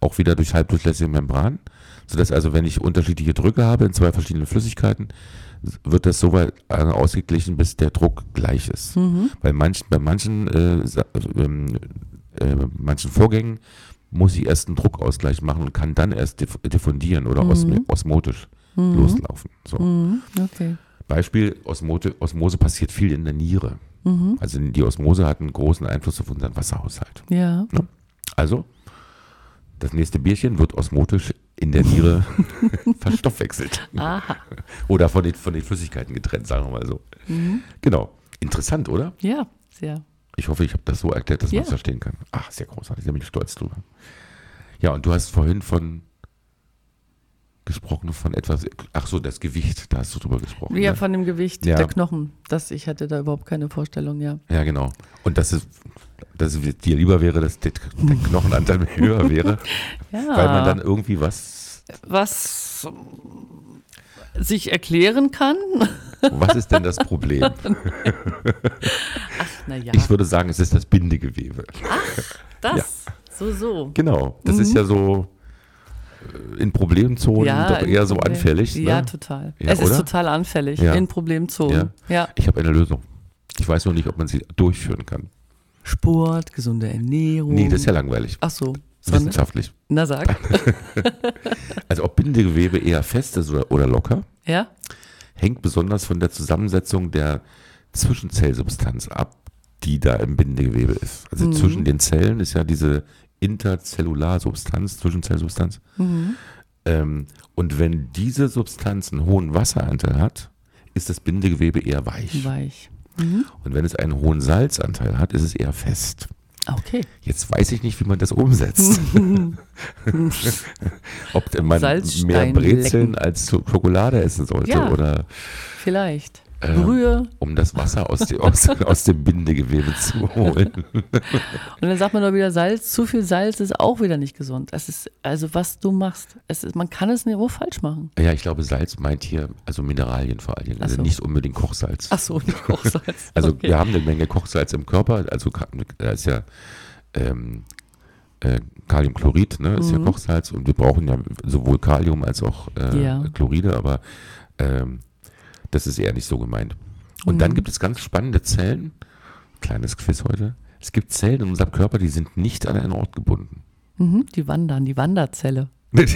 Auch wieder durch halbdurchlässige Membran, sodass also, wenn ich unterschiedliche Drücke habe in zwei verschiedenen Flüssigkeiten, wird das so weit äh, ausgeglichen, bis der Druck gleich ist. Bei manchen, bei manchen, äh, ähm, äh, manchen Vorgängen muss ich erst einen Druckausgleich machen und kann dann erst diff diffundieren oder osm osmotisch loslaufen. So. Mhm. Okay. Beispiel, Osmote, Osmose passiert viel in der Niere. Also die Osmose hat einen großen Einfluss auf unseren Wasserhaushalt. Ja. Also, das nächste Bierchen wird osmotisch in der Niere verstoffwechselt. Aha. Oder von den, von den Flüssigkeiten getrennt, sagen wir mal so. Genau. Interessant, oder? Ja. Sehr. Ich hoffe, ich habe das so erklärt, dass man Ja. es verstehen kann. Ach, sehr großartig, da bin ich stolz drüber. Ja, und du hast vorhin von gesprochen, von etwas, ach so, das Gewicht, da hast du drüber gesprochen. Ja, ne? von dem Gewicht Ja. der Knochen. Das, ich hatte da überhaupt keine Vorstellung, ja. Ja, genau. Und das ist dass es dir lieber wäre, dass der, der Knochenanteil höher wäre, Ja. weil man dann irgendwie was. was sich erklären kann. Was ist denn das Problem? Naja, Ich würde sagen, es ist das Bindegewebe. das. So, so. Genau. Das ist ja so äh, in Problemzonen doch in eher so Problem- anfällig. Ja, ne? total. Ja, es ist oder? total anfällig Ja. in Problemzonen. Ja. Ich habe eine Lösung. Ich weiß nur nicht, ob man sie durchführen kann. Sport, gesunde Ernährung. Nee, das ist ja langweilig. Ach so. Sondern, Wissenschaftlich. na sag. Also ob Bindegewebe eher fest ist oder, oder locker, ja? hängt besonders von der Zusammensetzung der Zwischenzellsubstanz ab, die da im Bindegewebe ist. Also Mhm. zwischen den Zellen ist ja diese Interzellarsubstanz, Zwischenzellsubstanz. Mhm. Ähm, und wenn diese Substanz einen hohen Wasseranteil hat, ist das Bindegewebe eher weich. Weich. Und wenn es einen hohen Salzanteil hat, ist es eher fest. Okay. Jetzt weiß ich nicht, wie man das umsetzt. Ob man mehr Brezeln lecken. als Schokolade essen sollte Ja. oder Vielleicht. Ähm, Brühe. um das Wasser aus, dem- aus, aus dem Bindegewebe zu holen. Und dann sagt man doch wieder Salz. Zu viel Salz ist auch wieder nicht gesund. Es ist, also was du machst, es ist, man kann es nur falsch machen. Ja, ich glaube, Salz meint hier also Mineralien vor allen Dingen, also so. nicht unbedingt Kochsalz. Ach so, nicht Kochsalz. Also okay. wir haben eine Menge Kochsalz im Körper, also da ist ja ähm, äh, Kaliumchlorid, ne, ist ja Kochsalz und wir brauchen ja sowohl Kalium als auch äh, Ja. Chloride, aber ähm, das ist eher nicht so gemeint. Und dann gibt es ganz spannende Zellen, kleines Quiz heute, es gibt Zellen in unserem Körper, die sind nicht an einen Ort gebunden. Mhm, die wandern, die Wanderzelle.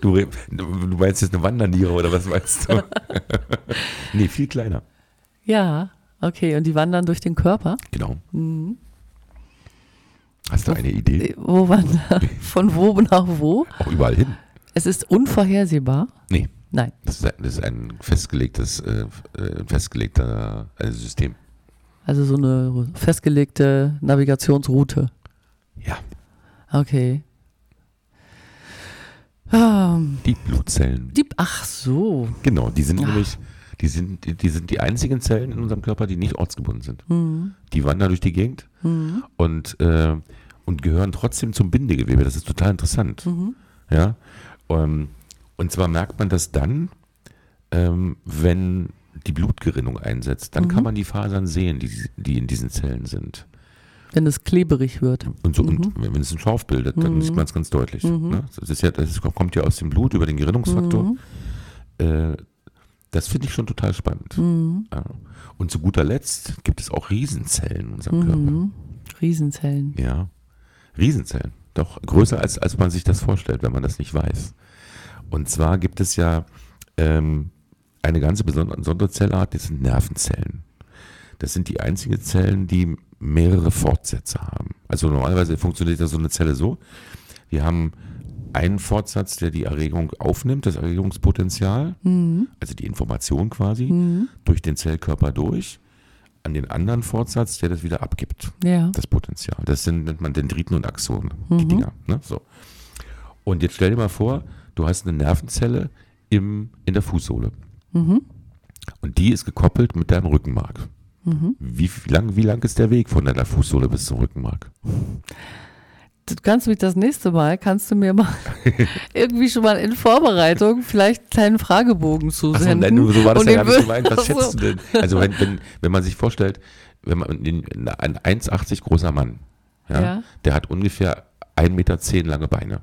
Du, du meinst jetzt eine Wanderniere oder was meinst du? nee, viel kleiner. Ja, okay. Und die wandern durch den Körper. Genau. Hast du eine Idee? Äh, Wo wandern? Von wo nach wo? Auch überall hin? Es ist unvorhersehbar. Nee. Nein. Das ist, ein- das ist ein festgelegtes, äh, äh, festgelegter äh, System. Also so eine festgelegte Navigationsroute. Ja. Okay. Ähm, Die Blutzellen. die, ach so. Genau, die sind Ah. nämlich, die sind, die- sind die einzigen Zellen in unserem Körper, die nicht ortsgebunden sind. Mhm. Die wandern durch die Gegend und, äh, und gehören trotzdem zum Bindegewebe. Das ist total interessant. Mhm. Ja. Ähm, und zwar merkt man das dann, ähm, wenn die Blutgerinnung einsetzt. Dann Mhm. kann man die Fasern sehen, die, die in diesen Zellen sind. Wenn es klebrig wird. Und, so, Mhm. und wenn es einen Schorf bildet, dann sieht man es ganz deutlich. Ne? Das, ist ja, das kommt ja aus dem Blut über den Gerinnungsfaktor. Mhm. Äh, das finde ich schon total spannend. Mhm. Ja. Und zu guter Letzt gibt es auch Riesenzellen in unserem Körper. Mhm. Riesenzellen. Ja. Riesenzellen. Doch größer als, als man sich das vorstellt, wenn man das nicht weiß. Und zwar gibt es ja ähm, eine ganze besondere Zellart, das sind Nervenzellen. Das sind die einzigen Zellen, die mehrere Fortsätze haben. Also normalerweise funktioniert ja so eine Zelle so. Wir haben einen Fortsatz, der die Erregung aufnimmt, das Erregungspotenzial, also die Information quasi, durch den Zellkörper durch, an den anderen Fortsatz, der das wieder abgibt Ja. das Potenzial. Das sind, nennt man Dendriten und Axone, die Dinger. Ne? So. Und jetzt stell dir mal vor, du hast eine Nervenzelle im, in der Fußsohle. Und die ist gekoppelt mit deinem Rückenmark. Wie, wie, lang, wie lang ist der Weg von deiner Fußsohle bis zum Rückenmark? Du kannst mich das nächste Mal, kannst du mir mal irgendwie schon mal in Vorbereitung vielleicht einen kleinen Fragebogen zusenden. nein, so war das Und ja gar nicht gemeint. Was Ach so. schätzt du denn? Also wenn, wenn, wenn man sich vorstellt, wenn man ein 1,80 großer Mann, ja, Ja. der hat ungefähr 1,10 Meter lange Beine.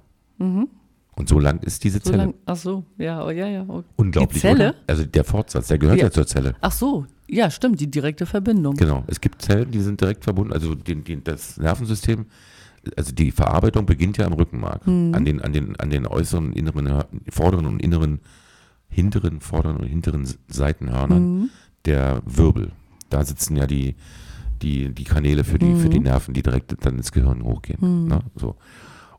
Und so lang ist diese. So Zelle. lang, ach so, ja, oh, ja, ja. oh. Unglaublich. Die Zelle? Oder? Also der Fortsatz, der gehört ja, Ja. zur Zelle. Ach so, ja, stimmt, die direkte Verbindung. Genau. Es gibt Zellen, die sind direkt verbunden. Also den, den, das Nervensystem, also die Verarbeitung beginnt ja am Rückenmark. Mhm. An, den, an, den, an den äußeren, inneren, vorderen und inneren, hinteren, vorderen und hinteren Seitenhörnern Mhm. der Wirbel. Da sitzen ja die, die, die Kanäle für die, für Mhm. die Nerven, die direkt dann ins Gehirn hochgehen. Ne? So.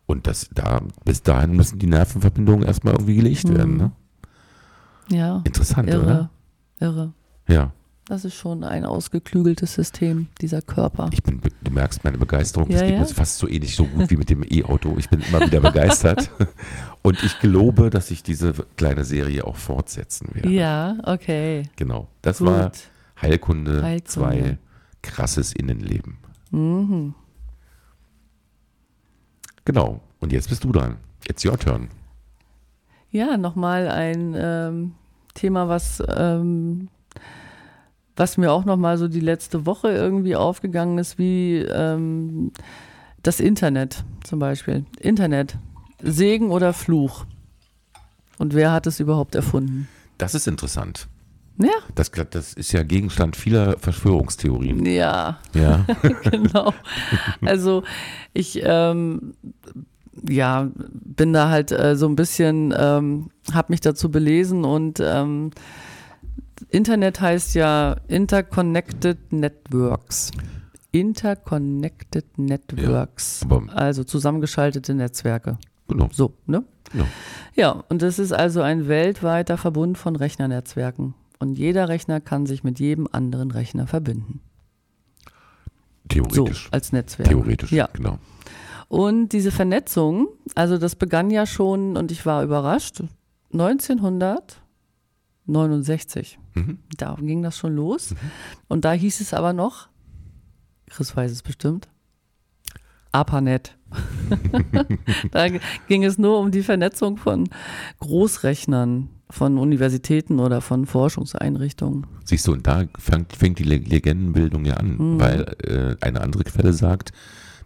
Und das, da, bis dahin müssen die Nervenverbindungen erstmal irgendwie gelegt werden. Ne? Ja, Interessant, irre, oder? irre. Ja. Das ist schon ein ausgeklügeltes System, dieser Körper. Ich bin, du merkst meine Begeisterung. Ja, Es geht ja. mir fast so ähnlich so gut wie mit dem E-Auto. Ich bin immer wieder begeistert. Und ich gelobe, dass ich diese kleine Serie auch fortsetzen werde. Ja, okay. Genau. Das Gut. war Heilkunde, Heilkunde. 2, krasses Innenleben. Mhm. Genau. Und jetzt bist du dran. It's your turn. Ja, nochmal ein ähm, Thema, was, ähm, was mir auch nochmal so die letzte Woche irgendwie aufgegangen ist, wie ähm, das Internet zum Beispiel. Internet. Segen oder Fluch? Und wer hat es überhaupt erfunden? Das ist interessant. Ja. Das, das ist ja Gegenstand vieler Verschwörungstheorien. Ja. Ja. genau. Also ich ähm, ja, bin da halt äh, so ein bisschen, ähm, habe mich dazu belesen und ähm, Internet heißt ja Interconnected Networks. Interconnected Networks. Ja, also zusammengeschaltete Netzwerke. Genau. So, ne? Ja. Ja, und das ist also ein weltweiter Verbund von Rechnernetzwerken. Und jeder Rechner kann sich mit jedem anderen Rechner verbinden. Theoretisch. So, als Netzwerk. Theoretisch, Ja. genau. Und diese Vernetzung, also das begann ja schon, und ich war überrascht, 1969. Mhm. Da ging das schon los. Und da hieß es aber noch, Chris weiß es bestimmt, ARPANET. da ging es nur um die Vernetzung von Großrechnern, von Universitäten oder von Forschungseinrichtungen. Siehst du, und da fängt, fängt die Le- Legendenbildung ja an, Mhm. weil äh, eine andere Quelle sagt,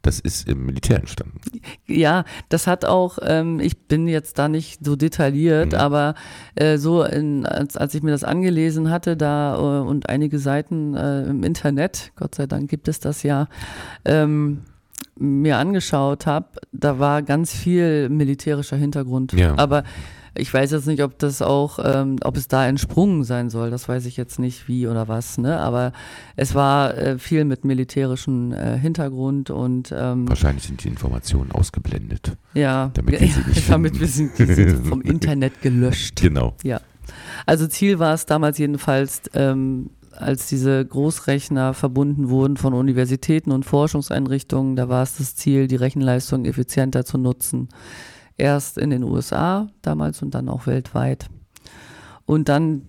das ist im Militär entstanden. Ja, das hat auch, ähm, ich bin jetzt da nicht so detailliert, Mhm. aber äh, so, in, als, als ich mir das angelesen hatte, da äh, und einige Seiten äh, im Internet, Gott sei Dank gibt es das ja, ähm, mir angeschaut habe, da war ganz viel militärischer Hintergrund. Ja. Aber ich weiß jetzt nicht, ob das auch, ähm, ob es da entsprungen sein soll. Das weiß ich jetzt nicht, wie oder was. Ne? Aber es war äh, viel mit militärischem äh, Hintergrund und ähm, Wahrscheinlich sind die Informationen ausgeblendet. ja, Damit wir sie nicht damit wir sind, die sind vom Internet gelöscht. Genau. Ja. Also Ziel war es damals jedenfalls, ähm, als diese Großrechner verbunden wurden von Universitäten und Forschungseinrichtungen, da war es das Ziel, die Rechenleistung effizienter zu nutzen. Erst in den USA damals und dann auch weltweit. Und dann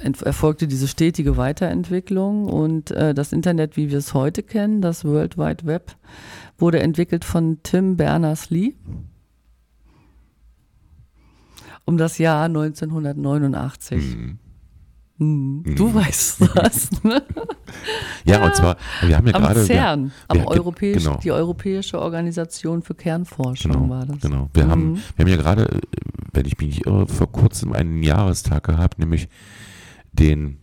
erfolgte diese stetige Weiterentwicklung und äh, das Internet, wie wir es heute kennen, das World Wide Web, wurde entwickelt von Tim Berners-Lee um das Jahr 1989. Mhm. Hm, Du weißt das, ne? Ja, und zwar, wir haben ja Am gerade. CERN, am wir- Europäisch, genau. die Europäische Organisation für Kernforschung Genau, war das. genau. Wir, haben, Mhm. wir haben ja gerade, wenn ich mich nicht irre, vor kurzem einen Jahrestag gehabt, nämlich den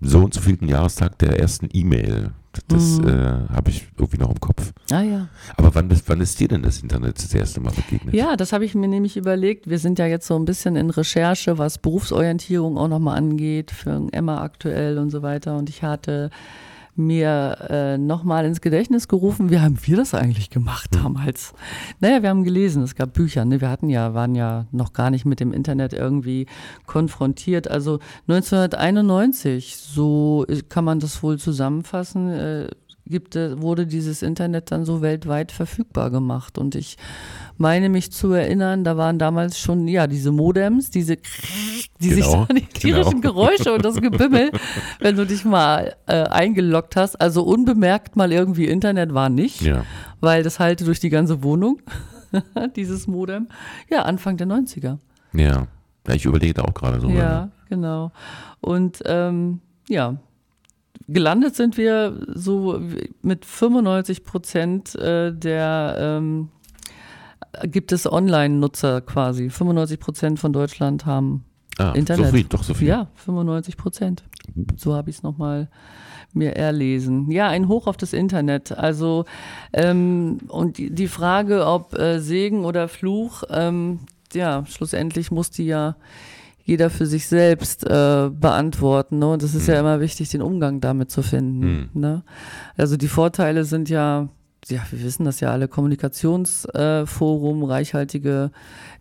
so und so vielten Jahrestag der ersten E-Mail. Das Mhm. äh, habe ich irgendwie noch im Kopf. Ah ja. Aber wann, bist- wann ist dir denn das Internet das erste Mal begegnet? Ja, das habe ich mir nämlich überlegt. Wir sind ja jetzt so ein bisschen in Recherche, was Berufsorientierung auch nochmal angeht, für Emma aktuell und so weiter. Und ich hatte mir äh, nochmal ins Gedächtnis gerufen, wie haben wir das eigentlich gemacht damals? Naja, wir haben gelesen, es gab Bücher, ne? wir hatten ja, waren ja noch gar nicht mit dem Internet irgendwie konfrontiert. Also 1991, so kann man das wohl zusammenfassen, äh, gibt, es- wurde dieses Internet dann so weltweit verfügbar gemacht. Und ich meine mich zu erinnern, da waren damals schon, ja, diese Modems, diese, die sich Genau, so an die tierischen genau. Geräusche und das Gebimmel, wenn du dich mal äh, eingeloggt hast. Also unbemerkt mal irgendwie Internet war nicht, Ja. weil das halte durch die ganze Wohnung, dieses Modem. Ja, Anfang der 90er. Ja. ich überlege da auch gerade so. Ja, genau. Und ähm, ja, gelandet sind wir so mit 95 Prozent äh, der ähm, gibt es Online-Nutzer quasi. 95 Prozent von Deutschland haben ah, Internet. So viel, doch so viel. ja 95 Prozent. So habe ich es nochmal mir erlesen. Ja, ein Hoch auf das Internet. Also ähm, und die, die Frage, ob äh, Segen oder Fluch, ähm, ja, schlussendlich muss die ja jeder für sich selbst äh, beantworten. Ne? Und es ist ja immer wichtig, den Umgang damit zu finden. Ne? Also die Vorteile sind ja, ja, wir wissen das ja alle, Kommunikationsforum, reichhaltige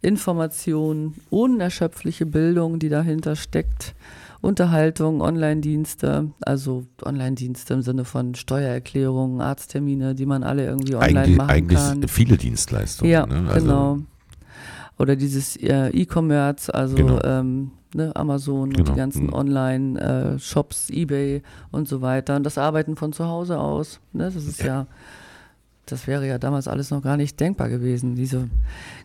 Information, unerschöpfliche Bildung, die dahinter steckt. Unterhaltung, Online-Dienste, also Online-Dienste im Sinne von Steuererklärungen, Arzttermine, die man alle irgendwie online Eigentlich, machen eigentlich kann. viele Dienstleistungen. Ja, ne? also, genau. Oder dieses äh, E-Commerce, also Genau. ähm, ne, Amazon und Genau. die ganzen Mhm. Online-Shops, eBay und so weiter. Und das Arbeiten von zu Hause aus. Ne, das ist ja. das wäre ja damals alles noch gar nicht denkbar gewesen. Diese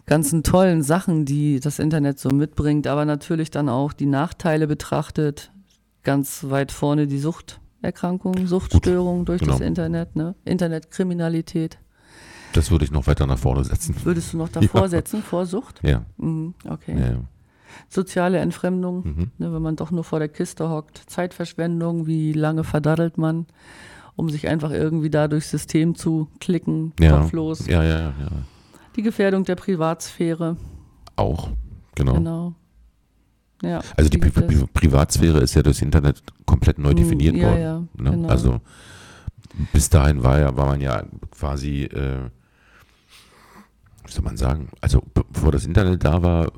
ganzen tollen Sachen, die das Internet so mitbringt, aber natürlich dann auch die Nachteile betrachtet. Ganz weit vorne die Suchterkrankungen, Suchtstörungen durch das genau. Internet, ne? Internetkriminalität. Das würde ich noch weiter nach vorne setzen. Würdest du noch davor Ja. setzen, vor Sucht? Ja. Mhm, okay. ja, ja. Soziale Entfremdung, Mhm. ne, wenn man doch nur vor der Kiste hockt. Zeitverschwendung, wie lange verdaddelt man, um sich einfach irgendwie da durchs System zu klicken, kopflos. ja, ja, ja, ja. Die Gefährdung der Privatsphäre, Auch. Genau. genau. Ja, Also die Pri. Pri Privatsphäre ist ja durchs Internet komplett neu Hm, definiert worden. ja, ne? genau. Also bis dahin war ja, war man ja quasi, äh, wie soll man sagen, also be- bevor das Internet da war,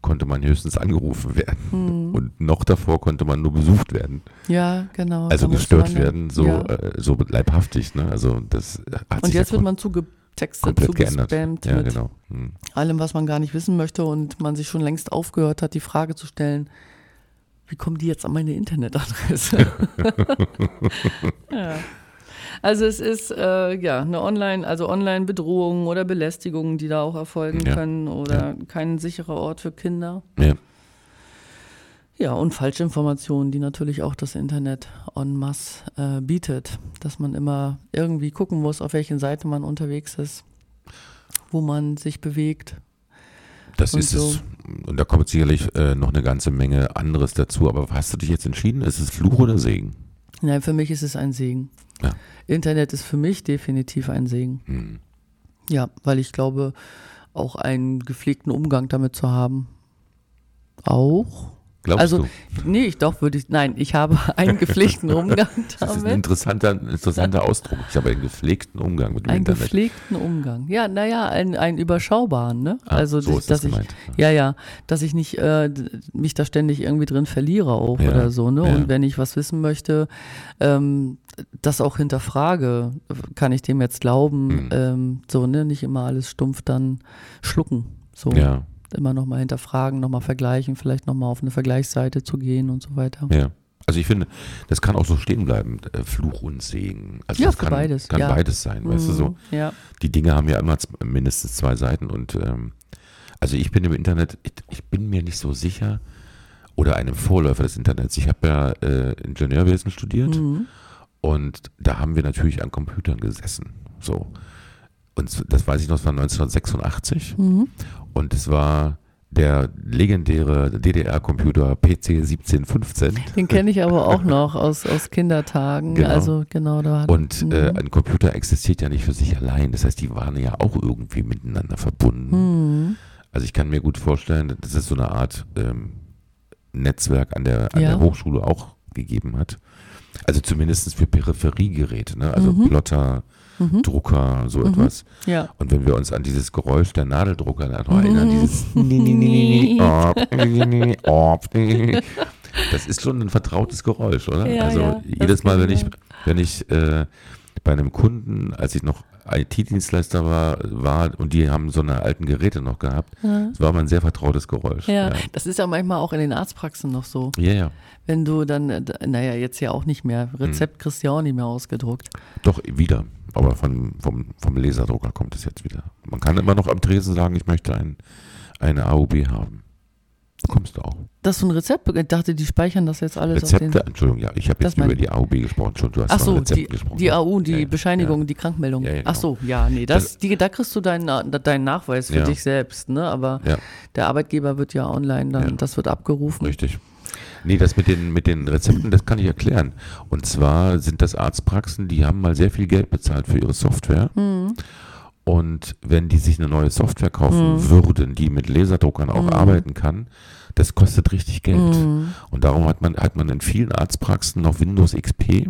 konnte man höchstens angerufen werden. Hm. Und noch davor konnte man nur besucht werden. Ja, genau. Also gestört werden, so, Ja. äh, so leibhaftig. Ne? Also das hat Und sich jetzt ja wird man zugetextet, zugespammt Ja, mit genau. Hm. allem, was man gar nicht wissen möchte und man sich schon längst aufgehört hat, die Frage zu stellen, wie kommen die jetzt an meine Internetadresse? ja. Also es ist äh, ja eine Online, also Online-Bedrohung oder Belästigungen, die da auch erfolgen Ja. können oder kein sicherer Ort für Kinder. Ja. Ja, und Falschinformationen, die natürlich auch das Internet en masse äh, bietet, dass man immer irgendwie gucken muss, auf welchen Seite man unterwegs ist, wo man sich bewegt. Das ist so. es. Und da kommt sicherlich äh, noch eine ganze Menge anderes dazu. Aber hast du dich jetzt entschieden? Ist es Fluch oder Segen? Nein, für mich ist es ein Segen. Ja. Internet ist für mich definitiv ein Segen. Hm. Ja, weil ich glaube, auch einen gepflegten Umgang damit zu haben. Auch? Glaubst Also, du? nee, ich doch würde ich, nein, ich habe einen gepflegten Umgang Das ist ein damit. interessanter, interessanter Ausdruck. Ich habe einen gepflegten Umgang mit dem Einen Internet. gepflegten Umgang. Ja, naja, einen, einen überschaubaren, ne? Ah, also, so dass, das ich, gemeint. ja, ja, dass ich nicht äh, mich da ständig irgendwie drin verliere auch Ja, oder so, ne? ja. Und wenn ich was wissen möchte, ähm, das auch hinterfrage, kann ich dem jetzt glauben, Mhm. ähm, so, ne? Nicht immer alles stumpf dann schlucken. So Ja, immer nochmal hinterfragen, nochmal vergleichen, vielleicht nochmal auf eine Vergleichsseite zu gehen und so weiter. ja. Also ich finde, das kann auch so stehen bleiben, äh, Fluch und Segen. Also Ja, das kann beides, Kann ja. beides sein, weißt du so. Mhm, Ja. Die Dinge haben ja immer mindestens zwei Seiten und ähm, also ich bin im Internet, ich, ich bin mir nicht so sicher oder einem Vorläufer des Internets. Ich habe ja äh, Ingenieurwesen studiert Mhm. und da haben wir natürlich an Computern gesessen. So. Und das weiß ich noch, das war 1986 Mhm. Und es war der legendäre DDR-Computer PC 1715. Den kenne ich aber auch noch aus, aus Kindertagen. Genau. Also genau da. Und Mhm. äh, ein Computer existiert ja nicht für sich allein. Das heißt, die waren ja auch irgendwie miteinander verbunden. Mhm. Also ich kann mir gut vorstellen, dass es so eine Art ähm, Netzwerk an der, an Ja. der Hochschule auch gegeben hat. Also zumindest für Peripheriegeräte, ne? also Mhm. Plotter, Mhm. Drucker, so Mhm. etwas. Ja. Und wenn wir uns an dieses Geräusch der Nadeldrucker noch Mhm. erinnern, dieses das ist schon ein vertrautes Geräusch, oder? Ja, also ja, jedes Mal, wenn ich wenn ich äh, bei einem Kunden, als ich noch IT-Dienstleister war, war und die haben so eine alten Geräte noch gehabt, Ja. das war immer ein sehr vertrautes Geräusch. Ja, ja, das ist ja manchmal auch in den Arztpraxen noch so. ja. ja. Wenn du dann, äh, naja, jetzt ja auch nicht mehr, Rezept kriegst du ja auch nicht mehr ausgedruckt. Doch, wieder. Aber von, vom, vom Laserdrucker kommt es jetzt wieder. Man kann immer noch am Tresen sagen, ich möchte ein, eine AOB haben. Kommst du auch. Dass du ein Rezept, ich dachte, die speichern das jetzt alles auf Rezepte, den. Entschuldigung, ja, ich habe Das jetzt über die AOB gesprochen, schon, du hast Ach so, Rezepten die, gesprochen. die AU, die Ja, Bescheinigung, ja. die Krankmeldung. Ja, ja, Ach so, ja, nee, das, die, da kriegst du deinen, deinen Nachweis für dich selbst, ne? Aber Ja. der Arbeitgeber wird ja online dann, das wird abgerufen. Richtig. Nee, das mit den, mit den Rezepten, das kann ich erklären. Und zwar sind das Arztpraxen, die haben mal sehr viel Geld bezahlt für ihre Software. Mhm. Und wenn die sich eine neue Software kaufen Mhm. würden, die mit Laserdruckern auch Mhm. arbeiten kann, das kostet richtig Geld. Mhm. Und darum hat man, hat man in vielen Arztpraxen noch Windows XP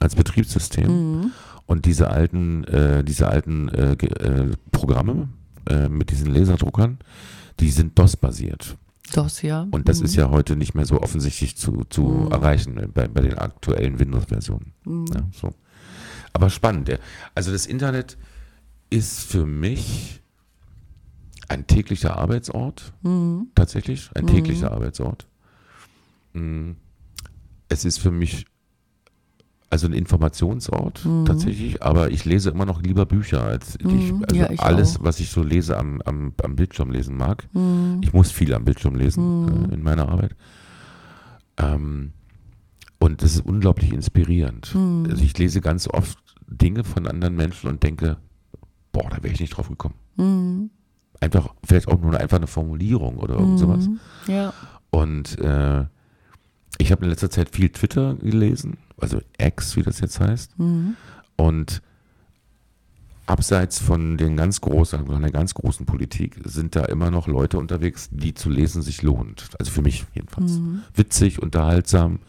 als Betriebssystem. Mhm. Und diese alten, äh, diese alten äh, äh, Programme äh, mit diesen Laserdruckern, die sind DOS-basiert. Das ja. Und das Mhm. ist ja heute nicht mehr so offensichtlich zu, zu Mhm. erreichen äh, bei, bei den aktuellen Windows-Versionen. Mhm. Ja, so. Aber spannend. Also das Internet ist für mich ein täglicher Arbeitsort, Mhm. tatsächlich, ein täglicher Arbeitsort. Mm, Es ist für mich also ein Informationsort tatsächlich, aber ich lese immer noch lieber Bücher als ich, Mhm. also Ja, ich alles, auch. was ich so lese am, am, am Bildschirm lesen mag. Mhm. Ich muss viel am Bildschirm lesen äh, in meiner Arbeit. Ähm, und das ist unglaublich inspirierend. Mhm. Also ich lese ganz oft Dinge von anderen Menschen und denke, boah, da wäre ich nicht drauf gekommen. Mhm. Einfach, vielleicht auch nur einfach eine Formulierung oder irgend sowas. Mhm. Ja. Und äh, ich habe in letzter Zeit viel Twitter gelesen, also X, wie das jetzt heißt. Mhm. Und abseits von den ganz großen, von der ganz großen Politik sind da immer noch Leute unterwegs, die zu lesen sich lohnt. Also für mich jedenfalls. Mhm. Witzig, unterhaltsam,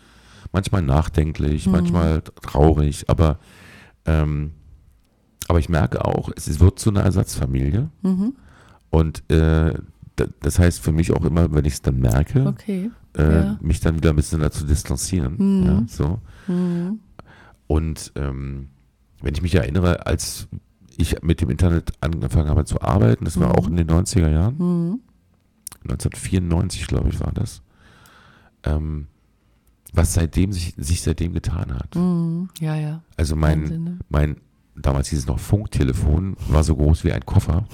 manchmal nachdenklich, Mhm. manchmal traurig, aber ähm, aber ich merke auch, es wird zu einer Ersatzfamilie. Mhm. Und äh, da- das heißt für mich auch immer, wenn ich es dann merke, Okay. Äh, ja. mich dann wieder ein bisschen dazu distanzieren. Mhm. Ja, so. Mhm. Und ähm, wenn ich mich erinnere, als ich mit dem Internet angefangen habe zu arbeiten, das war Mhm. auch in den 90er Jahren, Mhm. 1994 glaube ich war das, ähm, was seitdem sich, sich seitdem getan hat. Mhm. Ja, ja. Also mein, ne? mein, damals hieß es noch Funktelefon, war so groß wie ein Koffer,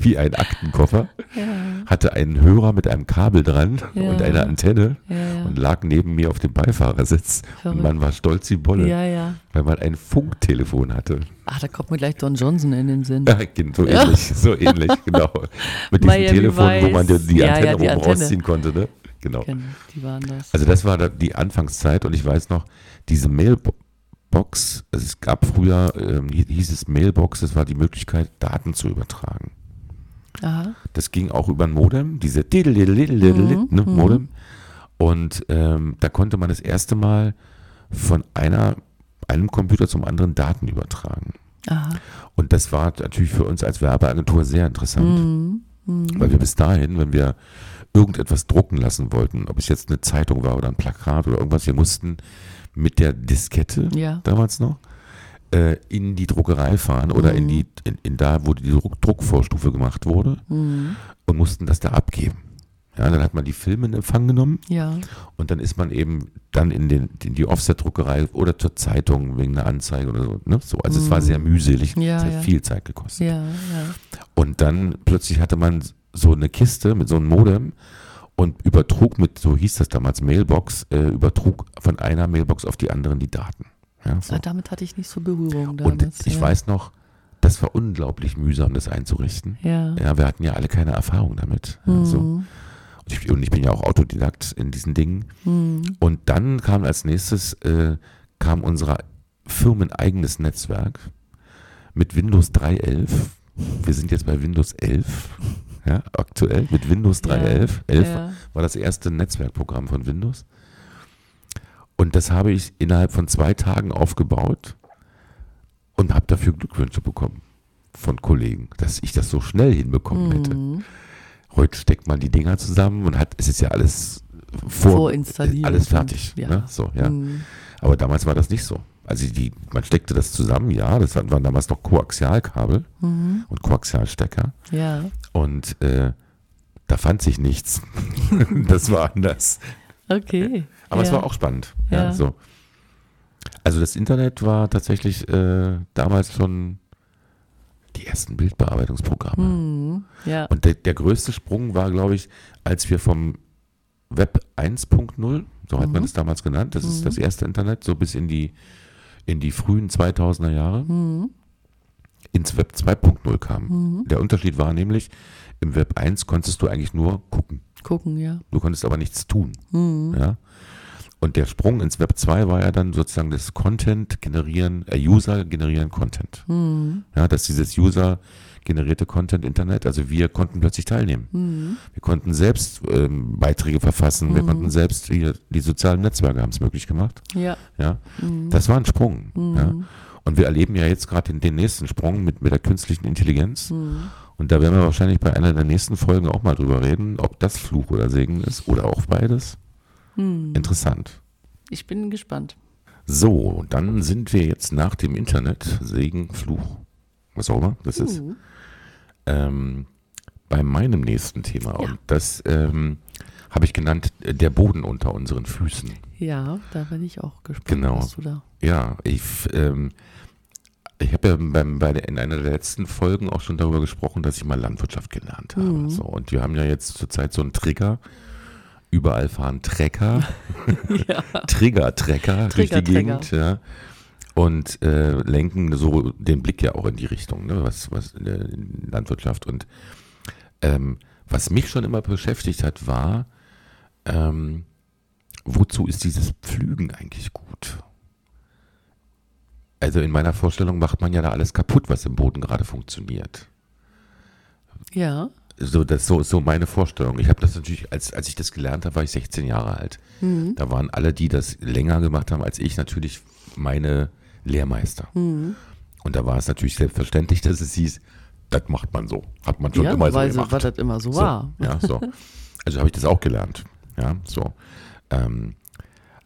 wie ein Aktenkoffer, Ja, hatte einen Hörer mit einem Kabel dran Ja. und einer Antenne ja, und lag neben mir auf dem Beifahrersitz. Und Verrückt. man war stolz wie Bolle, weil man ein Funktelefon hatte. Ah, da kommt mir gleich Don Johnson in den Sinn. Ja, so ähnlich, so ähnlich, genau. Mit diesem Miami Telefon, wo man die, Vice. die Antenne oben Antenne. rausziehen konnte, ne? Genau. Waren das. Also das war die Anfangszeit und ich weiß noch, diese Mailbox, also es gab früher, ähm, hi- hieß es Mailbox, das war die Möglichkeit, Daten zu übertragen. Aha. Das ging auch über ein Modem, diese Diddle-diddle-diddle, Mhm, ne, mhm. Modem. Und ähm, da konnte man das erste Mal von einer, einem Computer zum anderen Daten übertragen. Aha. Und das war natürlich für uns als Werbeagentur sehr interessant. Mhm. Mhm. Weil wir bis dahin, wenn wir irgendetwas drucken lassen wollten, ob es jetzt eine Zeitung war oder ein Plakat oder irgendwas, wir mussten mit der Diskette Ja. damals noch äh, in die Druckerei fahren oder in Mhm. die in, in da, wo die Druck, Druckvorstufe gemacht wurde Mhm. und mussten das da abgeben. Ja, dann hat man die Filme in Empfang genommen Ja. und dann ist man eben dann in, den, in die Offset-Druckerei oder zur Zeitung wegen einer Anzeige oder so. Ne? so also es war Mhm. sehr mühselig, Ja, es hat ja. viel Zeit gekostet. Ja. Und dann plötzlich hatte man so eine Kiste mit so einem Modem und übertrug mit, so hieß das damals, Mailbox, äh, übertrug von einer Mailbox auf die anderen die Daten. So. Ah, damit hatte ich nicht so Berührung Und damals. ich ja. weiß noch, das war unglaublich mühsam, das einzurichten. Ja. Ja, wir hatten ja alle keine Erfahrung damit. Ja, so. Mhm. und, ich, und ich bin ja auch Autodidakt in diesen Dingen. Mhm. Und dann kam als nächstes, äh, kam unser firmeneigenes Netzwerk mit Windows 3.11. Wir sind jetzt bei Windows 11, ja, aktuell mit Windows 3.11. 11 Ja. war das erste Netzwerkprogramm von Windows. Und das habe ich innerhalb von zwei Tagen aufgebaut und habe dafür Glückwünsche bekommen von Kollegen, dass ich das so schnell hinbekommen hätte. Heute steckt man die Dinger zusammen und hat, es ist ja alles vor, Vorinstalliert alles und- fertig. ja. Ne? So, ja. Mhm. Aber damals war das nicht so. Also die, man steckte das zusammen, ja, das waren damals noch Koaxialkabel Mhm. und Koaxialstecker Ja. und äh, da fand sich nichts. das war anders. Okay. Aber ja. es war auch spannend. Ja. Ja. so. Also das Internet war tatsächlich äh, damals schon die ersten Bildbearbeitungsprogramme. Mhm. Ja. Und der, der größte Sprung war, glaube ich, als wir vom Web 1.0, so hat man Mhm. es damals genannt, das ist Mhm. das erste Internet, so bis in die, in die frühen 2000er Jahre, Mhm. ins Web 2.0 kamen. Mhm. Der Unterschied war nämlich, im Web 1 konntest du eigentlich nur gucken. Gucken, ja. Du konntest aber nichts tun. Mhm. Ja? Und der Sprung ins Web 2 war ja dann sozusagen das Content generieren, äh, User generieren Content. Mhm. Ja, dass dieses User generierte Content Internet, also wir konnten plötzlich teilnehmen. Mhm. Wir konnten selbst ähm, Beiträge verfassen, wir Mhm. konnten selbst, hier, die sozialen Netzwerke haben es möglich gemacht. Ja. Ja, Mhm. das war ein Sprung. Mhm. Ja. Und wir erleben ja jetzt gerade den, den nächsten Sprung mit, mit der künstlichen Intelligenz. Mhm. Und da werden wir wahrscheinlich bei einer der nächsten Folgen auch mal drüber reden, ob das Fluch oder Segen ist oder auch beides. Mhm. Interessant. Ich bin gespannt. So, dann sind wir jetzt nach dem Internet, Segen, Fluch, was auch immer das ist, Uh. ähm, bei meinem nächsten Thema. Ja. Und das ähm, habe ich genannt, äh, der Boden unter unseren Füßen. Ja, da bin ich auch gespannt, Genau. was du da. Ja, ich, ähm, ich habe ja beim, bei der, in einer der letzten Folgen auch schon darüber gesprochen, dass ich mal Landwirtschaft gelernt habe. Mhm. So, und wir haben ja jetzt zurzeit so einen Trigger. Überall fahren Trecker, ja. Trigger-Trecker durch die. Gegend. Ja. Und äh, lenken so den Blick ja auch in die Richtung, ne, was, was in der Landwirtschaft. Und ähm, was mich schon immer beschäftigt hat, war, ähm, wozu ist dieses Pflügen eigentlich gut? Also in meiner Vorstellung macht man ja da alles kaputt, was im Boden gerade funktioniert. Ja. So, das so ist so meine Vorstellung. Ich habe das natürlich, als, als ich das gelernt habe, war ich 16 Jahre alt. Mhm. Da waren alle, die das länger gemacht haben als ich, natürlich meine Lehrmeister. Mhm. Und da war es natürlich selbstverständlich, dass es hieß, das macht man so. Hat man schon ja, immer so, gemacht. weil das immer so, So, war. Ja, so. Also habe ich das auch gelernt. Ja, so. Ähm,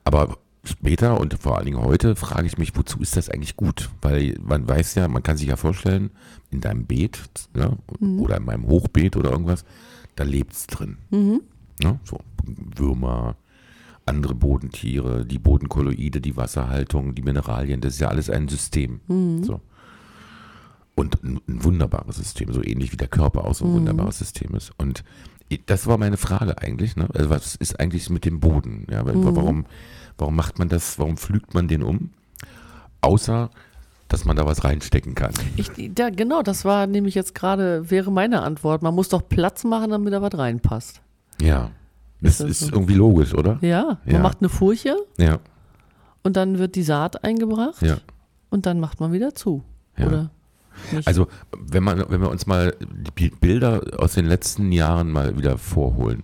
aber später und vor allen Dingen heute frage ich mich, wozu ist das eigentlich gut? Weil man weiß ja, man kann sich ja vorstellen, in deinem Beet ja, oder in meinem Hochbeet oder irgendwas, da lebt es drin. Mhm. Ne? So Würmer, andere Bodentiere, die Bodenkolloide, die Wasserhaltung, die Mineralien, das ist ja alles ein System. So. Und ein, ein wunderbares System, so ähnlich wie der Körper auch so ein wunderbares System ist. Und das war meine Frage eigentlich. Ne? Also was ist eigentlich mit dem Boden? Ja, weil- warum, warum macht man das? Warum pflügt man den um? Außer, dass man da was reinstecken kann. Ich, da, genau, das war nämlich jetzt gerade, wäre meine Antwort. Man muss doch Platz machen, damit da was reinpasst. Ja. Ist Das das ist so? irgendwie logisch, oder? Ja, man Ja. macht eine Furche Ja, und dann wird die Saat eingebracht ja. und dann macht man wieder zu. Ja. Oder? Nicht? Also, wenn, man, wenn wir uns mal die Bilder aus den letzten Jahren mal wieder vorholen,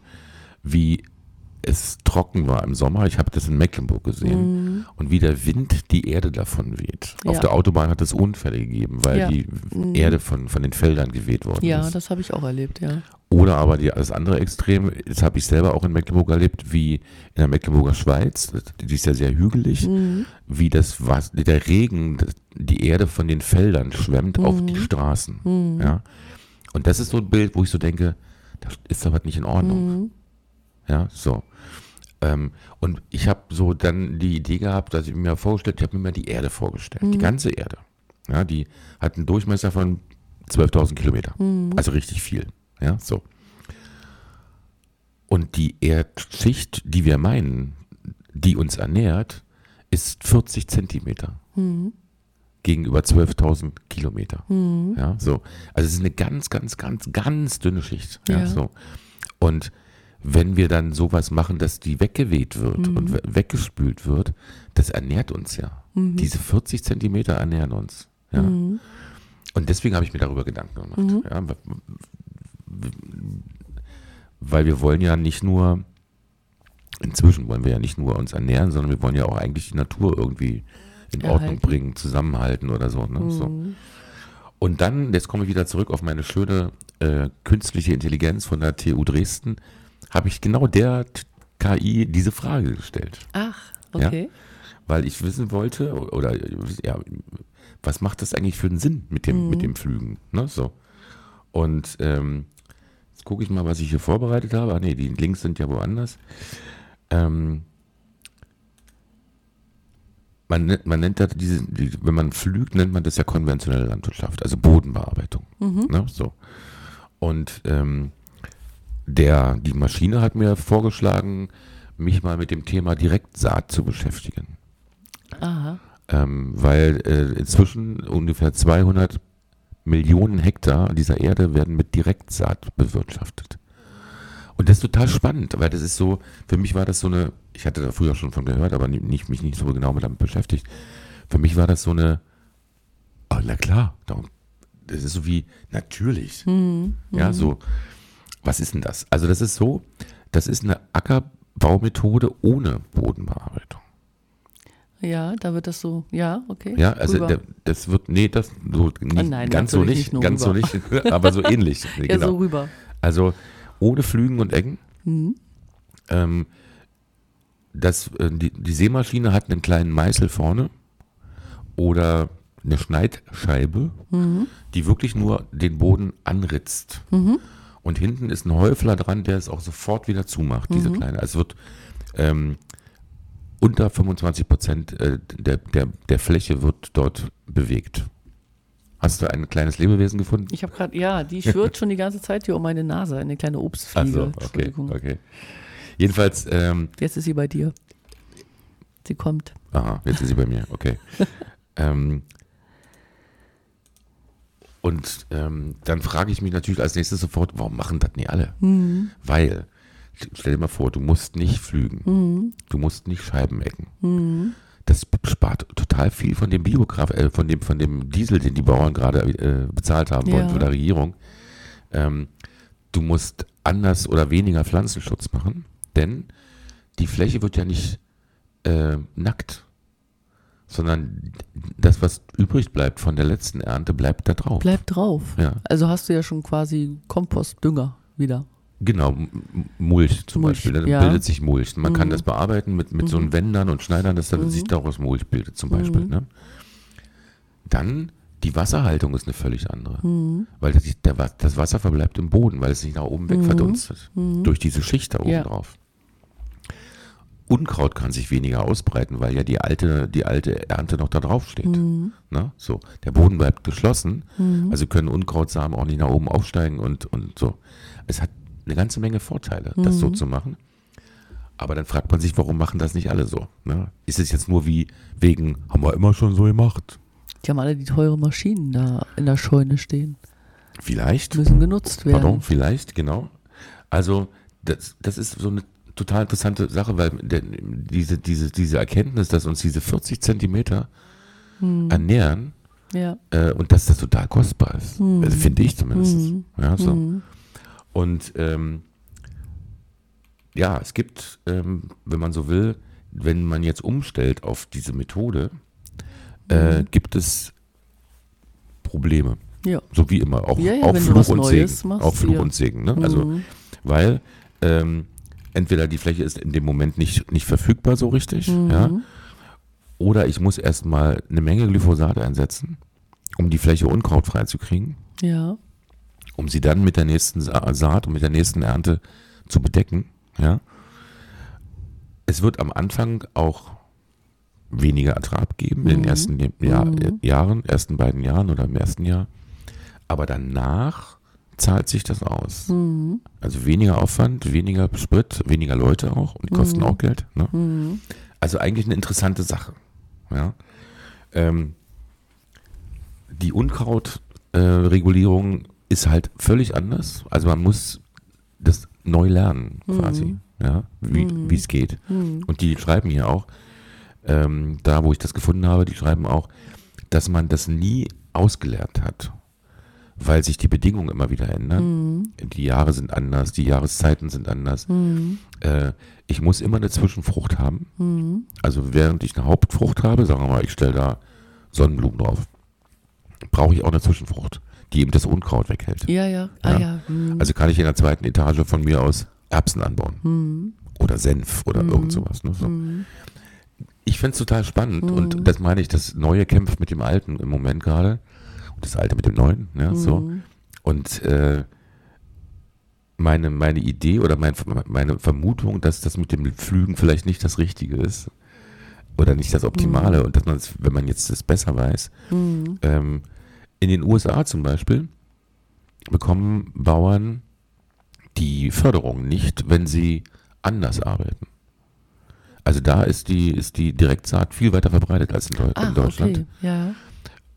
wie es trocken war im Sommer, ich habe das in Mecklenburg gesehen, und wie der Wind die Erde davon weht. Auf Mhm. Ja. der Autobahn hat es Unfälle gegeben, weil Ja. die Erde von, von den Feldern geweht worden ja, ist. das habe ich auch erlebt, ja. Oder aber die, das andere Extrem, das habe ich selber auch in Mecklenburg erlebt, wie in der Mecklenburger Schweiz, die ist ja sehr hügelig, Mhm. wie das was, der Regen, das- die Erde von den Feldern schwemmt auf Mhm. die Straßen. Ja? Und das ist so ein Bild, wo ich so denke, da ist was nicht in Ordnung. Mhm. Ja, so. Ähm, und ich habe so dann die Idee gehabt, dass ich mir vorgestellt, ich habe mir mal die Erde vorgestellt, Mhm. die ganze Erde. Ja, die hat einen Durchmesser von 12.000 Kilometer. Mhm. Also richtig viel. Ja, so. Und die Erdschicht, die wir meinen, die uns ernährt, ist 40 Zentimeter Mhm. gegenüber 12.000 Kilometer. Ja, so. Also es ist eine ganz, ganz, ganz, ganz dünne Schicht. Ja, Ja. so. Und wenn wir dann sowas machen, dass die weggeweht wird Mhm. und we- weggespült wird, das ernährt uns ja. Diese 40 Zentimeter ernähren uns. Ja. Mhm. Und deswegen habe ich mir darüber Gedanken gemacht. Ja, w- w- weil wir wollen ja nicht nur, inzwischen wollen wir ja nicht nur uns ernähren, sondern wir wollen ja auch eigentlich die Natur irgendwie in Ordnung Erhalten. bringen, zusammenhalten oder so. Ne? so. Mhm. Und dann, jetzt komme ich wieder zurück auf meine schöne äh, künstliche Intelligenz von der TU Dresden, habe ich genau der KI diese Frage gestellt, Ach, okay. weil ich wissen wollte, oder ja, was macht das eigentlich für einen Sinn mit dem, mit dem Flügen? Ne? So. Und ähm, jetzt gucke ich mal, was ich hier vorbereitet habe. Ah nee, die Links sind ja woanders. Ähm, man, nennt- man nennt das diese, die, wenn man flügt, nennt man das ja konventionelle Landwirtschaft, also Bodenbearbeitung. Ne? So. Und ähm, der, die Maschine hat mir vorgeschlagen, mich mal mit dem Thema Direktsaat zu beschäftigen. Aha. Ähm, weil äh, inzwischen ungefähr 200 Millionen Hektar dieser Erde werden mit Direktsaat bewirtschaftet. Und das ist total spannend, weil das ist so, für mich war das so eine, ich hatte da früher schon von gehört, aber nicht, mich nicht so genau mit damit beschäftigt. Für mich war das so eine, oh, na klar, darum- das ist so wie natürlich. Ja, so, was ist denn das? Also das ist so, das ist eine Ackerbaumethode ohne Bodenbearbeitung. Ja, da wird das so, ja, okay. Ja, also der, das wird, nee, das so nicht, Ah, nein, ganz so nicht, nicht ganz so rüber. nicht, aber so ähnlich. ja, genau. so rüber. Also ohne Flügen und Ecken. Mhm. Ähm, das, äh, die, die Sämaschine hat einen kleinen Meißel vorne oder eine Schneidscheibe, die wirklich nur den Boden anritzt. Und hinten ist ein Häufler dran, der es auch sofort wieder zumacht, diese kleine. Also es wird ähm, unter 25 Prozent äh, der, der, der Fläche wird dort bewegt. Hast du ein kleines Lebewesen gefunden? Ich habe gerade, ja, die schwirrt schon die ganze Zeit hier um meine Nase, eine kleine Obstfliege. Also, okay, Entschuldigung. okay. Jedenfalls, ähm, Jetzt ist sie bei dir. Sie kommt. aha, jetzt ist sie bei mir, okay. ähm, und ähm, dann frage ich mich natürlich als nächstes sofort, warum machen das nicht alle? Weil, stell dir mal vor, du musst nicht flügen, du musst nicht Scheiben ecken. Das spart total viel von dem Biokraft, äh, von dem von dem Diesel, den die Bauern gerade äh, bezahlt haben wollen Ja. von der Regierung. Ähm, du musst anders oder weniger Pflanzenschutz machen, denn die Fläche wird ja nicht äh, nackt, sondern das, was übrig bleibt von der letzten Ernte, bleibt da drauf. Bleib drauf. Ja. Also hast du ja schon quasi Kompostdünger wieder. Genau, Mulch zum Mulch, Beispiel. Dann ja. bildet sich Mulch. Man kann Mhm. das bearbeiten mit, mit so einen Wendern und Schneidern, dass dann sich daraus Mulch bildet zum Beispiel. Mhm. Ne? Dann die Wasserhaltung ist eine völlig andere. Mhm. Weil das, der, das Wasser verbleibt im Boden, weil es nicht nach oben weg verdunstet. Mhm. Durch diese Schicht da oben Ja. drauf. Unkraut kann sich weniger ausbreiten, weil ja die alte, die alte Ernte noch da drauf steht. Mhm. Ne? So, der Boden bleibt geschlossen, also können Unkrautsamen auch nicht nach oben aufsteigen und, und so. Es hat eine ganze Menge Vorteile, das Mhm. so zu machen. Aber dann fragt man sich, warum machen das nicht alle so? Ne? Ist es jetzt nur wie wegen, haben wir immer schon so gemacht? Die haben alle die teure Maschinen da in der Scheune stehen. Vielleicht. Müssen genutzt werden. Pardon, vielleicht, genau. Also, das, das ist so eine total interessante Sache, weil diese, diese, diese Erkenntnis, dass uns diese 40 Zentimeter Hm. ernähren Ja. äh, und dass das total kostbar ist. Hm. Also finde ich zumindest. Hm. Ja, so. Mhm. Und ähm, ja, es gibt, ähm, wenn man so will, wenn man jetzt umstellt auf diese Methode, äh, Mhm. gibt es Probleme. Ja. So wie immer. Auch, Ja, auch Fluch und Neues Segen. machst, auch Fluch und Segen. Ne? Also, Mhm. weil ähm, entweder die Fläche ist in dem Moment nicht, nicht verfügbar so richtig, Mhm. ja, oder ich muss erstmal eine Menge Glyphosat einsetzen, um die Fläche unkrautfrei zu kriegen, Ja. um sie dann mit der nächsten Sa Saat und mit der nächsten Ernte zu bedecken. Ja. Es wird am Anfang auch weniger Ertrag geben in den Mhm. ersten Jahr, Mhm. Jahren, ersten beiden Jahren oder im ersten Jahr. Aber danach zahlt sich das aus. Mhm. Also weniger Aufwand, weniger Sprit, weniger Leute auch und die kosten Mhm. auch Geld. Ne? Mhm. Also eigentlich eine interessante Sache. Ja? Ähm, die Unkrautregulierung äh, ist halt völlig anders. Also man muss das neu lernen quasi, Mhm. ja? wie Mhm. es geht. Mhm. Und die schreiben hier auch, ähm, da wo ich das gefunden habe, die schreiben auch, dass man das nie ausgelernt hat, weil sich die Bedingungen immer wieder ändern. Mhm. Die Jahre sind anders, die Jahreszeiten sind anders. Mhm. Äh, ich muss immer eine Zwischenfrucht haben. Mhm. Also während ich eine Hauptfrucht habe, sagen wir mal, ich stelle da Sonnenblumen drauf, brauche ich auch eine Zwischenfrucht, die eben das Unkraut weghält. Ja, ja. Ah, Ja. ja. Mhm. Also kann ich in der zweiten Etage von mir aus Erbsen anbauen Mhm. oder Senf oder Mhm. irgend sowas. Ne? So. Ich finde es total spannend und das meine ich, das Neue kämpft mit dem Alten im Moment gerade das Alte mit dem Neuen. Ja, so. Mhm. Und äh, meine, meine Idee oder mein, meine Vermutung, dass das mit dem Flügen vielleicht nicht das Richtige ist oder nicht das Optimale und dass man es, wenn man jetzt das besser weiß, Mhm. ähm, in den USA zum Beispiel bekommen Bauern die Förderung nicht, wenn sie anders arbeiten. Also da ist die, ist die Direktsaat viel weiter verbreitet als in, Deu Ach, in Deutschland. okay. Ja.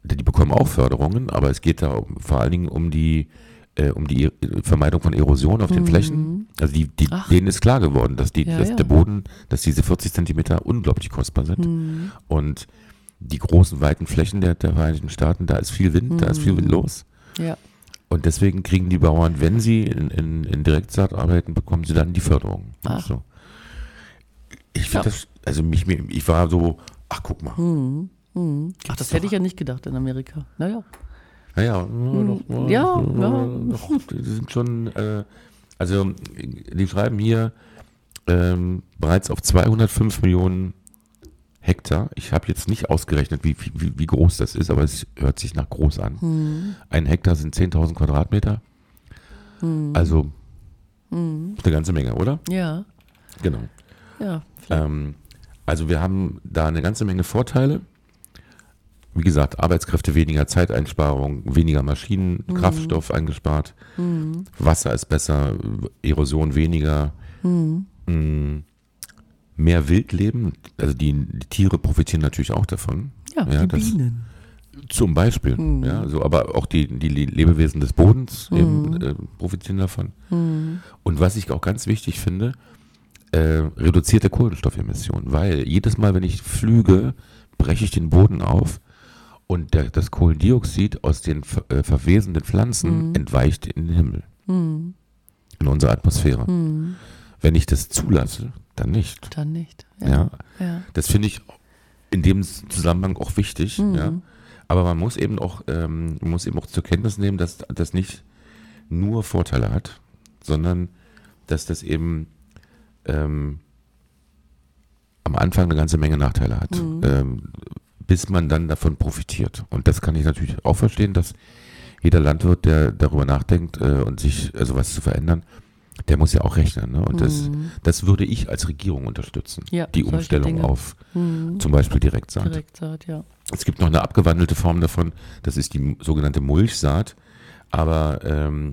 Die bekommen auch Förderungen, aber es geht da vor allen Dingen um die, äh, um die E- Vermeidung von Erosion auf den Mhm. Flächen. Also die, die, Ach. denen ist klar geworden, dass, die, Ja, dass ja. der Boden, dass diese 40 Zentimeter unglaublich kostbar sind. Mhm. Und die großen, weiten Flächen der, der Vereinigten Staaten, da ist viel Wind, da ist viel Mhm. los. Ja. Und deswegen kriegen die Bauern, wenn sie in, in, in Direktsaat arbeiten, bekommen sie dann die Förderung. Ach. So. Ich Ja. finde das, also mich, ich war so, ach guck mal, Mhm. Mhm. Ach, das hätte ich ja nicht gedacht in Amerika. Naja. naja, ja, doch, ja, ja. doch, die sind schon, äh, also die schreiben hier ähm, bereits auf 205 Millionen Hektar. Ich habe jetzt nicht ausgerechnet, wie, wie, wie groß das ist, aber es hört sich nach groß an. Hm. Ein Hektar sind 10.000 Quadratmeter. Hm. Also eine ganze Menge, oder? Ja, Genau. ja. Ähm, also wir haben da eine ganze Menge Vorteile. Wie gesagt, Arbeitskräfte weniger, Zeiteinsparung, weniger Maschinen, Kraftstoff eingespart, Wasser ist besser, Erosion weniger, Mm, mehr Wildleben, also die, die Tiere profitieren natürlich auch davon. ja, ja, die Bienen. Zum Beispiel, ja, so, aber auch die, die Le- Lebewesen des Bodens eben, äh, profitieren davon. Und was ich auch ganz wichtig finde, äh, reduzierte Kohlenstoffemissionen, weil jedes Mal, wenn ich flüge, breche ich den Boden auf und der, das Kohlendioxid aus den äh, verwesenden Pflanzen entweicht in den Himmel, in unsere Atmosphäre. Wenn ich das zulasse, dann nicht. Dann nicht. Ja. Ja. ja. Das finde ich in dem Zusammenhang auch wichtig. Mhm. Ja. Aber man muss eben auch, ähm, muss eben auch zur Kenntnis nehmen, dass das nicht nur Vorteile hat, sondern dass das eben ähm, am Anfang eine ganze Menge Nachteile hat, Mhm. ähm, bis man dann davon profitiert. Und das kann ich natürlich auch verstehen, dass jeder Landwirt, der darüber nachdenkt äh, und sich, also was zu verändern, der muss ja auch rechnen. Ne? Und das, das würde ich als Regierung unterstützen. Mhm. Ja, die Umstellung Dinge. auf Mhm. zum Beispiel Direktsaat. Direktsaat, ja. Es gibt noch eine abgewandelte Form davon, das ist die sogenannte Mulchsaat, aber ähm,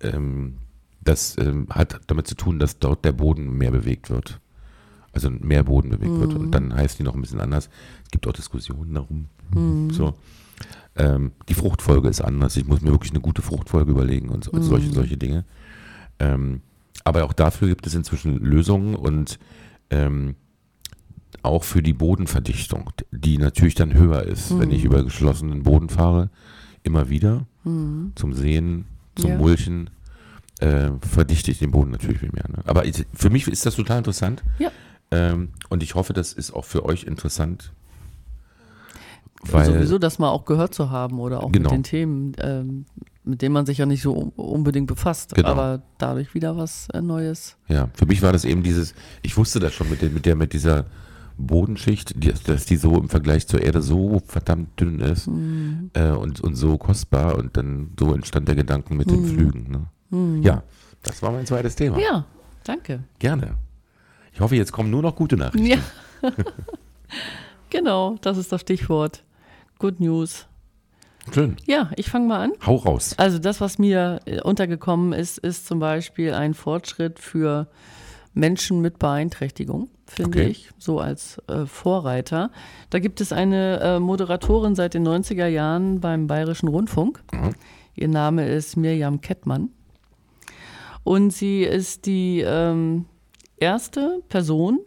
ähm, das ähm, hat damit zu tun, dass dort der Boden mehr bewegt wird. Also mehr Boden bewegt wird. Und dann heißt die noch ein bisschen anders. Es gibt auch Diskussionen darum. So. Ähm, die Fruchtfolge ist anders. Ich muss mir wirklich eine gute Fruchtfolge überlegen und, so- und solche, solche Dinge. Ähm, aber auch dafür gibt es inzwischen Lösungen und ähm, auch für die Bodenverdichtung, die natürlich dann höher ist, wenn ich über geschlossenen Boden fahre, immer wieder zum Sehen, zum Ja. Mulchen, äh, verdichte ich den Boden natürlich viel mehr. Ne? Aber ich, für mich ist das total interessant Ja. ähm, und ich hoffe, das ist auch für euch interessant. Weil, Sowieso das mal auch gehört zu haben oder auch Genau. mit den Themen, ähm, mit denen man sich ja nicht so un- unbedingt befasst, Genau. aber dadurch wieder was äh, Neues. Ja, für mich war das eben dieses, ich wusste das schon mit, der, mit, der, mit dieser Bodenschicht, die, dass die so im Vergleich zur Erde so verdammt dünn ist äh, und, und so kostbar und dann so entstand der Gedanken mit den Flügen. Ne? Ja, das war mein zweites Thema. Ja, danke. Gerne. Ich hoffe, jetzt kommen nur noch gute Nachrichten. Ja. genau, das ist das Stichwort. Good News. Schön. Ja, ich fange mal an. Hau raus. Also das, was mir äh, untergekommen ist, ist zum Beispiel ein Fortschritt für Menschen mit Beeinträchtigung, finde Okay. ich, so als äh, Vorreiter. Da gibt es eine äh, Moderatorin seit den 90er Jahren beim Bayerischen Rundfunk. Mhm. Ihr Name ist Mirjam Kettmann. Und sie ist die ähm, erste Person,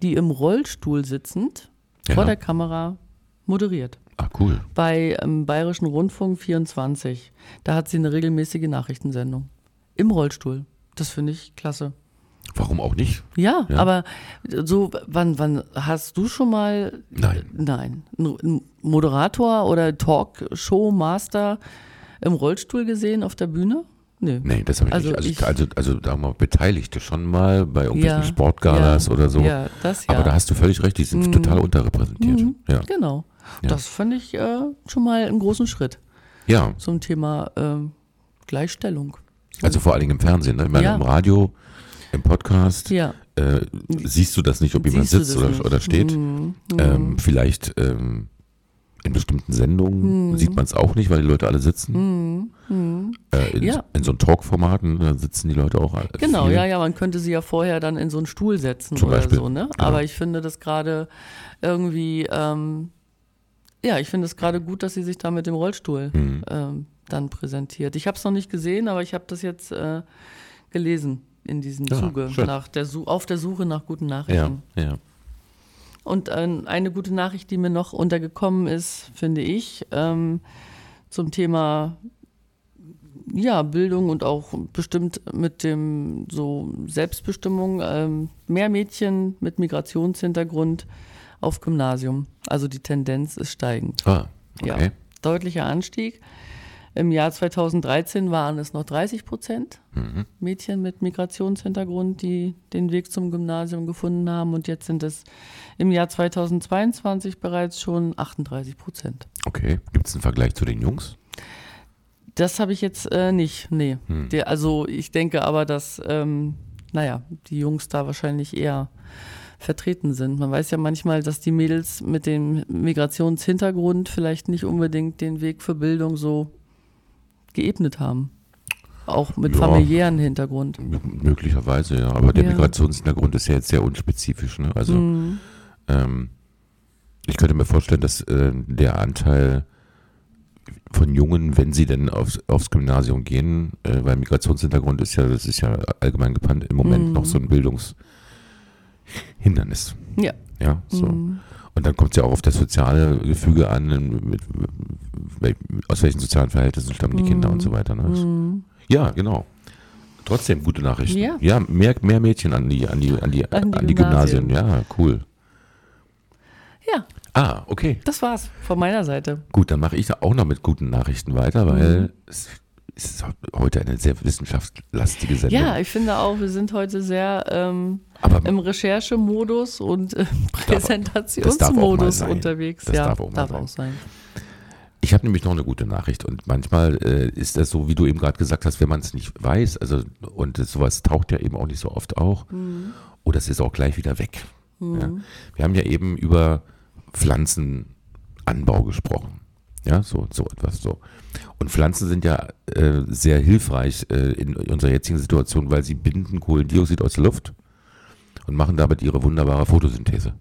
die im Rollstuhl sitzend Ja. vor der Kamera moderiert Ah, cool. bei ähm, Bayerischen Rundfunk 24. Da hat sie eine regelmäßige Nachrichtensendung. Im Rollstuhl. Das finde ich klasse. Warum auch nicht? Ja, Ja. aber so, wann, wann hast du schon mal. Nein. Nein. Ein Moderator oder Talkshow-Master im Rollstuhl gesehen auf der Bühne? Nö. Nee, das habe ich Also nicht. Also, ich- also, also da mal Beteiligte schon mal bei irgendwelchen Ja, Sportgalas ja, oder so. Ja, das ja. Aber da hast du völlig recht, die sind total unterrepräsentiert. Ja. Genau. Ja. Das fand ich äh, schon mal einen großen Schritt ja, zum Thema ähm, Gleichstellung. also vor allen Dingen im Fernsehen. Ne? Ich meine, Ja. im Radio, im Podcast Ja. äh, siehst du das nicht, ob jemand Siehst sitzt oder, oder steht. Mhm. Ähm, vielleicht ähm, in bestimmten Sendungen Mhm. sieht man es auch nicht, weil die Leute alle sitzen. Äh, in, Ja. in so einem Talk-Formaten, da sitzen die Leute auch alle. Genau, viel. ja, ja, man könnte sie ja vorher dann in so einen Stuhl setzen Zum oder Beispiel, so, ne? Aber ich finde das gerade irgendwie, ähm, ja, ich finde es gerade gut, dass sie sich da mit dem Rollstuhl Mhm. ähm, dann präsentiert. Ich habe es noch nicht gesehen, aber ich habe das jetzt äh, gelesen in diesem Ja, Zuge, schön. nach der Su auf der Suche nach guten Ja, Nachrichten. ja. Und ähm, eine gute Nachricht, die mir noch untergekommen ist, finde ich, ähm, zum Thema ja, Bildung und auch bestimmt mit dem so Selbstbestimmung, ähm, mehr Mädchen mit Migrationshintergrund auf Gymnasium. Also die Tendenz ist steigend. Ah, okay. Ja, deutlicher Anstieg. Im Jahr 2013 waren es noch 30 Prozent Mhm. Mädchen mit Migrationshintergrund, die den Weg zum Gymnasium gefunden haben. Und jetzt sind es im Jahr 2022 bereits schon 38 Prozent. Okay. Gibt es einen Vergleich zu den Jungs? Das habe ich jetzt äh, nicht, nee. Hm. Der, also ich denke aber, dass, ähm, naja, die Jungs da wahrscheinlich eher vertreten sind. Man weiß ja manchmal, dass die Mädels mit dem Migrationshintergrund vielleicht nicht unbedingt den Weg für Bildung so geebnet haben. Auch mit Ja. familiären Hintergrund. Möglicherweise, ja. Aber der Ja. Migrationshintergrund ist ja jetzt sehr unspezifisch. Ne? Also Mhm. ähm, ich könnte mir vorstellen, dass äh, der Anteil von Jungen, wenn sie denn aufs, aufs Gymnasium gehen, äh, weil Migrationshintergrund ist ja, das ist ja allgemein gepannt, im Moment Mhm. noch so ein Bildungshindernis. Ja. Ja, so. Mhm. Und dann kommt es ja auch auf das soziale Gefüge an, mit, mit, aus welchen sozialen Verhältnissen stammen die Kinder und so weiter. Ne? Mhm. Ja, genau. Trotzdem gute Nachrichten. Ja. mehr, mehr Mädchen an die, an die, an die, An die an die Gymnasien. Ja, cool. Ja, Ah, okay. das war's von meiner Seite. Gut, dann mache ich da auch noch mit guten Nachrichten weiter, weil Mhm. es ist heute eine sehr wissenschaftslastige Sendung. Ja, ich finde auch, wir sind heute sehr ähm, im Recherchemodus und äh, darf Präsentationsmodus unterwegs. Das ja, darf auch mal sein. auch sein. ich habe nämlich noch eine gute Nachricht und manchmal äh, ist das so, wie du eben gerade gesagt hast, wenn man es nicht weiß, also und das, sowas taucht ja eben auch nicht so oft auch, oder es ist auch gleich wieder weg. Ja? Wir haben ja eben über Pflanzenanbau gesprochen. Ja, so, so etwas so. Und Pflanzen sind ja äh, sehr hilfreich äh, in unserer jetzigen Situation, weil sie binden Kohlendioxid aus der Luft und machen damit ihre wunderbare Photosynthese.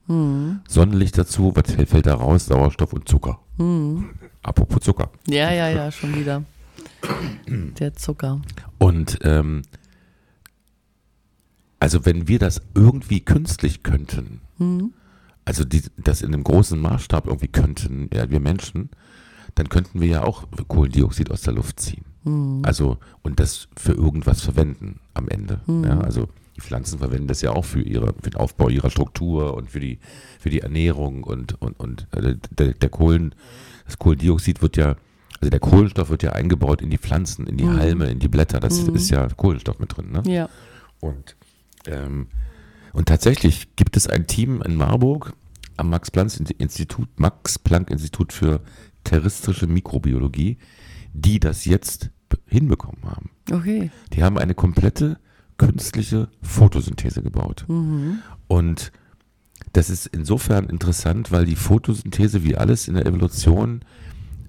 Sonnenlicht dazu, was fällt, da raus? Sauerstoff und Zucker. Apropos Zucker. Ja, ja, ja, schon wieder. Der Zucker. Und ähm, also wenn wir das irgendwie künstlich könnten, also die, das in einem großen Maßstab irgendwie könnten, ja, wir Menschen, dann könnten wir ja auch Kohlendioxid aus der Luft ziehen. Also und das für irgendwas verwenden am Ende. Ja, also die Pflanzen verwenden das ja auch für, ihre, für den Aufbau ihrer Struktur und für die, für die Ernährung und, und, und äh, der, der Kohlen, das Kohlendioxid wird ja, also der Kohlenstoff wird ja eingebaut in die Pflanzen, in die Halme, in die Blätter. Das ist ja Kohlenstoff mit drin. Ne? Ja. Und, ähm, und tatsächlich gibt es ein Team in Marburg am Max-Planck-Institut, Max-Planck-Institut für terrestrische Mikrobiologie, die das jetzt hinbekommen haben. Okay. Die haben eine komplette künstliche Photosynthese gebaut. Und das ist insofern interessant, weil die Photosynthese wie alles in der Evolution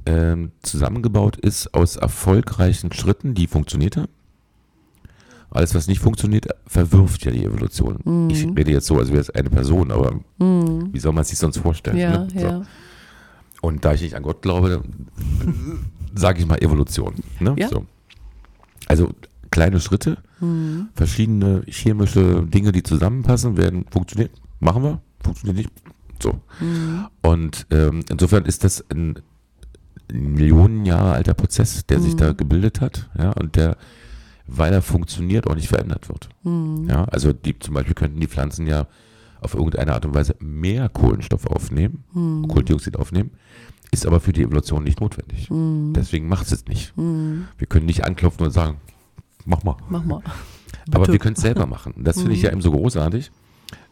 ähm, zusammengebaut ist aus erfolgreichen Schritten, die funktioniert haben. Alles, was nicht funktioniert, verwirft ja die Evolution. Ich rede jetzt so, als wäre es eine Person, aber wie soll man es sich sonst vorstellen? Ja, ne? So. ja. Und da ich nicht an Gott glaube, sage ich mal Evolution. Ne? Ja. So. Also kleine Schritte, verschiedene chemische Dinge, die zusammenpassen, werden funktioniert. Machen wir, funktioniert nicht. So. Und ähm, insofern ist das ein Millionen Jahre alter Prozess, der sich da gebildet hat, ja, und der, weil er funktioniert, auch nicht verändert wird. Ja, also die zum Beispiel könnten die Pflanzen ja auf irgendeine Art und Weise mehr Kohlenstoff aufnehmen, Kohlendioxid aufnehmen, ist aber für die Evolution nicht notwendig. Deswegen macht es nicht. Wir können nicht anklopfen und sagen, mach mal. Mach mal. Aber wir können es selber machen. Und Das finde ich ja eben so großartig.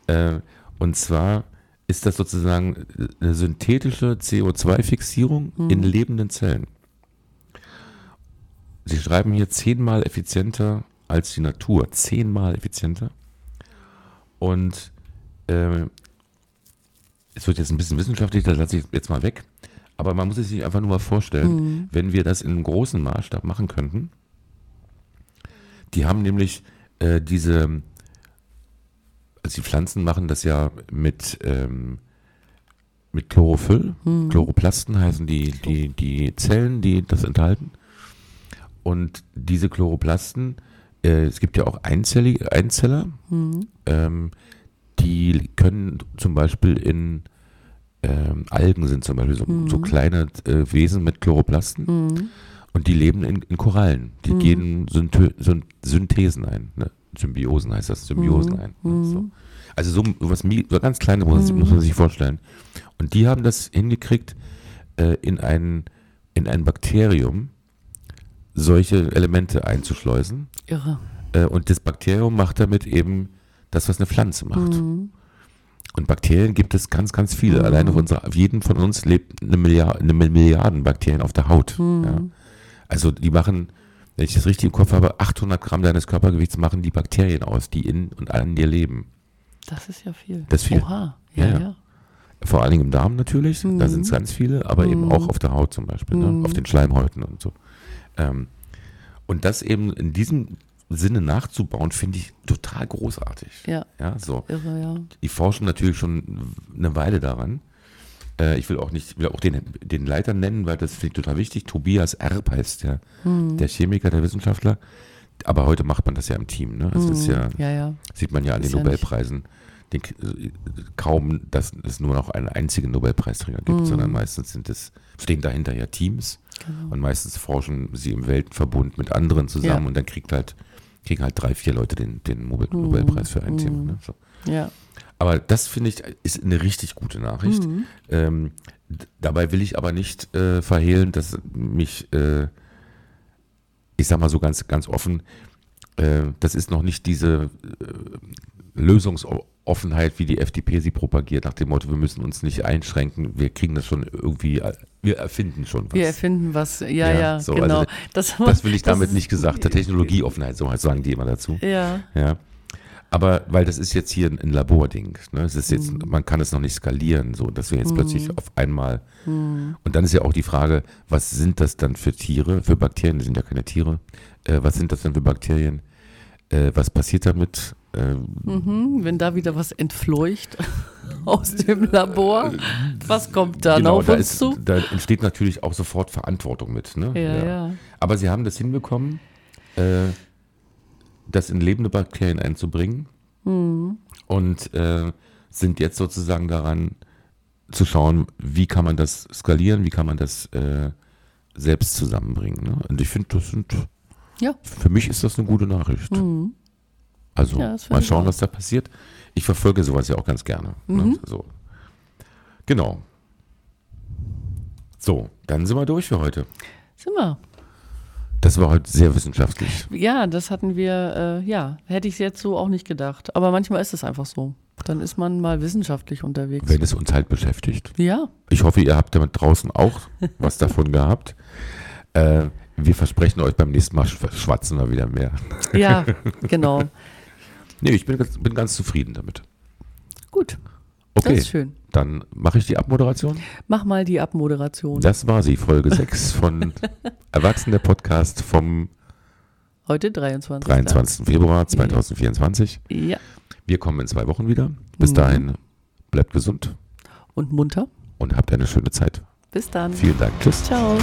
Äh, und zwar ist das sozusagen eine synthetische CO2-Fixierung in lebenden Zellen. Sie schreiben hier zehnmal effizienter als die Natur. Zehnmal effizienter. Und äh, es wird jetzt ein bisschen wissenschaftlich, das lasse ich jetzt mal weg. Aber man muss es sich einfach nur mal vorstellen, wenn wir das in einem großen Maßstab machen könnten. Die haben nämlich äh, diese, also die Pflanzen machen das ja mit, ähm, mit Chlorophyll. Chloroplasten heißen die, die, die Zellen, die das enthalten. Und diese Chloroplasten, äh, es gibt ja auch Einzellige, Einzeller, ähm, die können zum Beispiel in ähm, Algen sind zum Beispiel so, so kleine äh, Wesen mit Chloroplasten und die leben in, in Korallen. Die gehen Synthö Syn Synthesen ein. Ne? Symbiosen heißt das, Symbiosen ein. Ne? So. Also so was so ganz kleine muss, muss man sich vorstellen. Und die haben das hingekriegt, äh, in ein, in ein Bakterium solche Elemente einzuschleusen. Irre. Äh, und das Bakterium macht damit eben das, was eine Pflanze macht. Und Bakterien gibt es ganz, ganz viele. Allein auf, unserer, auf jedem von uns lebt eine, Milliard, eine Milliarden Bakterien auf der Haut. Ja. Also die machen, wenn ich das richtig im Kopf habe, 800 Gramm deines Körpergewichts machen die Bakterien aus, die in und an dir leben. Das ist ja viel. Das ist viel. Oha. Ja, Ja, ja. Vor allen Dingen im Darm natürlich, da sind es ganz viele, aber eben auch auf der Haut zum Beispiel, ne? auf den Schleimhäuten und so. Ähm, und das eben in diesem Sinne nachzubauen, finde ich total großartig. Ja. Ja, so. Irre, ja. Die forschen natürlich schon eine Weile daran. Äh, ich will auch nicht, will auch den, den Leiter nennen, weil das finde ich total wichtig. Tobias Erb heißt der, der Chemiker, der Wissenschaftler. Aber heute macht man das ja im Team. Ne? Es ist ja, Ja, ja. sieht man ja an den Nobelpreisen. Den, kaum, dass es nur noch einen einzigen Nobelpreisträger gibt, sondern meistens sind es, stehen dahinter ja Teams und meistens forschen sie im Weltverbund mit anderen zusammen Ja. und dann kriegt halt, kriegen halt drei, vier Leute den, den Nobel, Nobelpreis für ein Thema. Ne? So. Ja. Aber das finde ich ist eine richtig gute Nachricht. Ähm, d- dabei will ich aber nicht äh, verhehlen, dass mich, äh, ich sag mal so ganz, ganz offen, das ist noch nicht diese äh, Lösungsoffenheit, wie die FDP sie propagiert, nach dem Motto, wir müssen uns nicht einschränken, wir kriegen das schon irgendwie, äh, wir erfinden schon was. Wir erfinden was. Ja, ja, Ja, so, genau. also das, das will ich damit nicht gesagt. Der Technologieoffenheit, so sagen die immer dazu. Ja. Ja. Aber weil das ist jetzt hier ein, Labording. Ne? Es ist jetzt, Mhm. man kann es noch nicht skalieren, so dass wir jetzt plötzlich auf einmal. Und dann ist ja auch die Frage, was sind das dann für Tiere, für Bakterien, die sind ja keine Tiere. Äh, was sind das denn für Bakterien? Äh, was passiert damit? Äh, Mhm, wenn da wieder was entfleucht aus dem Labor, was kommt dann auf da, uns ist, zu? da entsteht natürlich auch sofort Verantwortung mit. Ne? Ja, ja. Aber sie haben das hinbekommen, äh, das in lebende Bakterien einzubringen und äh, sind jetzt sozusagen daran zu schauen, wie kann man das skalieren, wie kann man das äh, selbst zusammenbringen. Ne? Und ich finde, das sind, Ja. für mich ist das eine gute Nachricht. Also Ja, mal schauen, was da passiert. Ich verfolge sowas ja auch ganz gerne. Ne? So. Genau. So, dann sind wir durch für heute. Sind wir. Das war heute sehr wissenschaftlich. Ja, das hatten wir, äh, ja, hätte ich jetzt so auch nicht gedacht. Aber manchmal ist es einfach so. Dann ist man mal wissenschaftlich unterwegs. wenn es uns halt beschäftigt. Ja, Ich hoffe, ihr habt damit draußen auch was davon gehabt. Äh, wir versprechen euch beim nächsten Mal schw- schwatzen wir wieder mehr. ja, genau. Nee, ich bin, ganz- bin ganz zufrieden damit. Gut, Okay, das ist schön. Dann mache ich die Abmoderation. Mach mal die Abmoderation. Das war sie, Folge 6 von Erwachsen der Podcast vom Heute 23. 23. Februar 2024. Ja, Wir kommen in zwei Wochen wieder. Bis dahin, bleibt gesund und munter. und habt eine schöne Zeit. Bis dann. Vielen Dank. Tschüss. Ciao.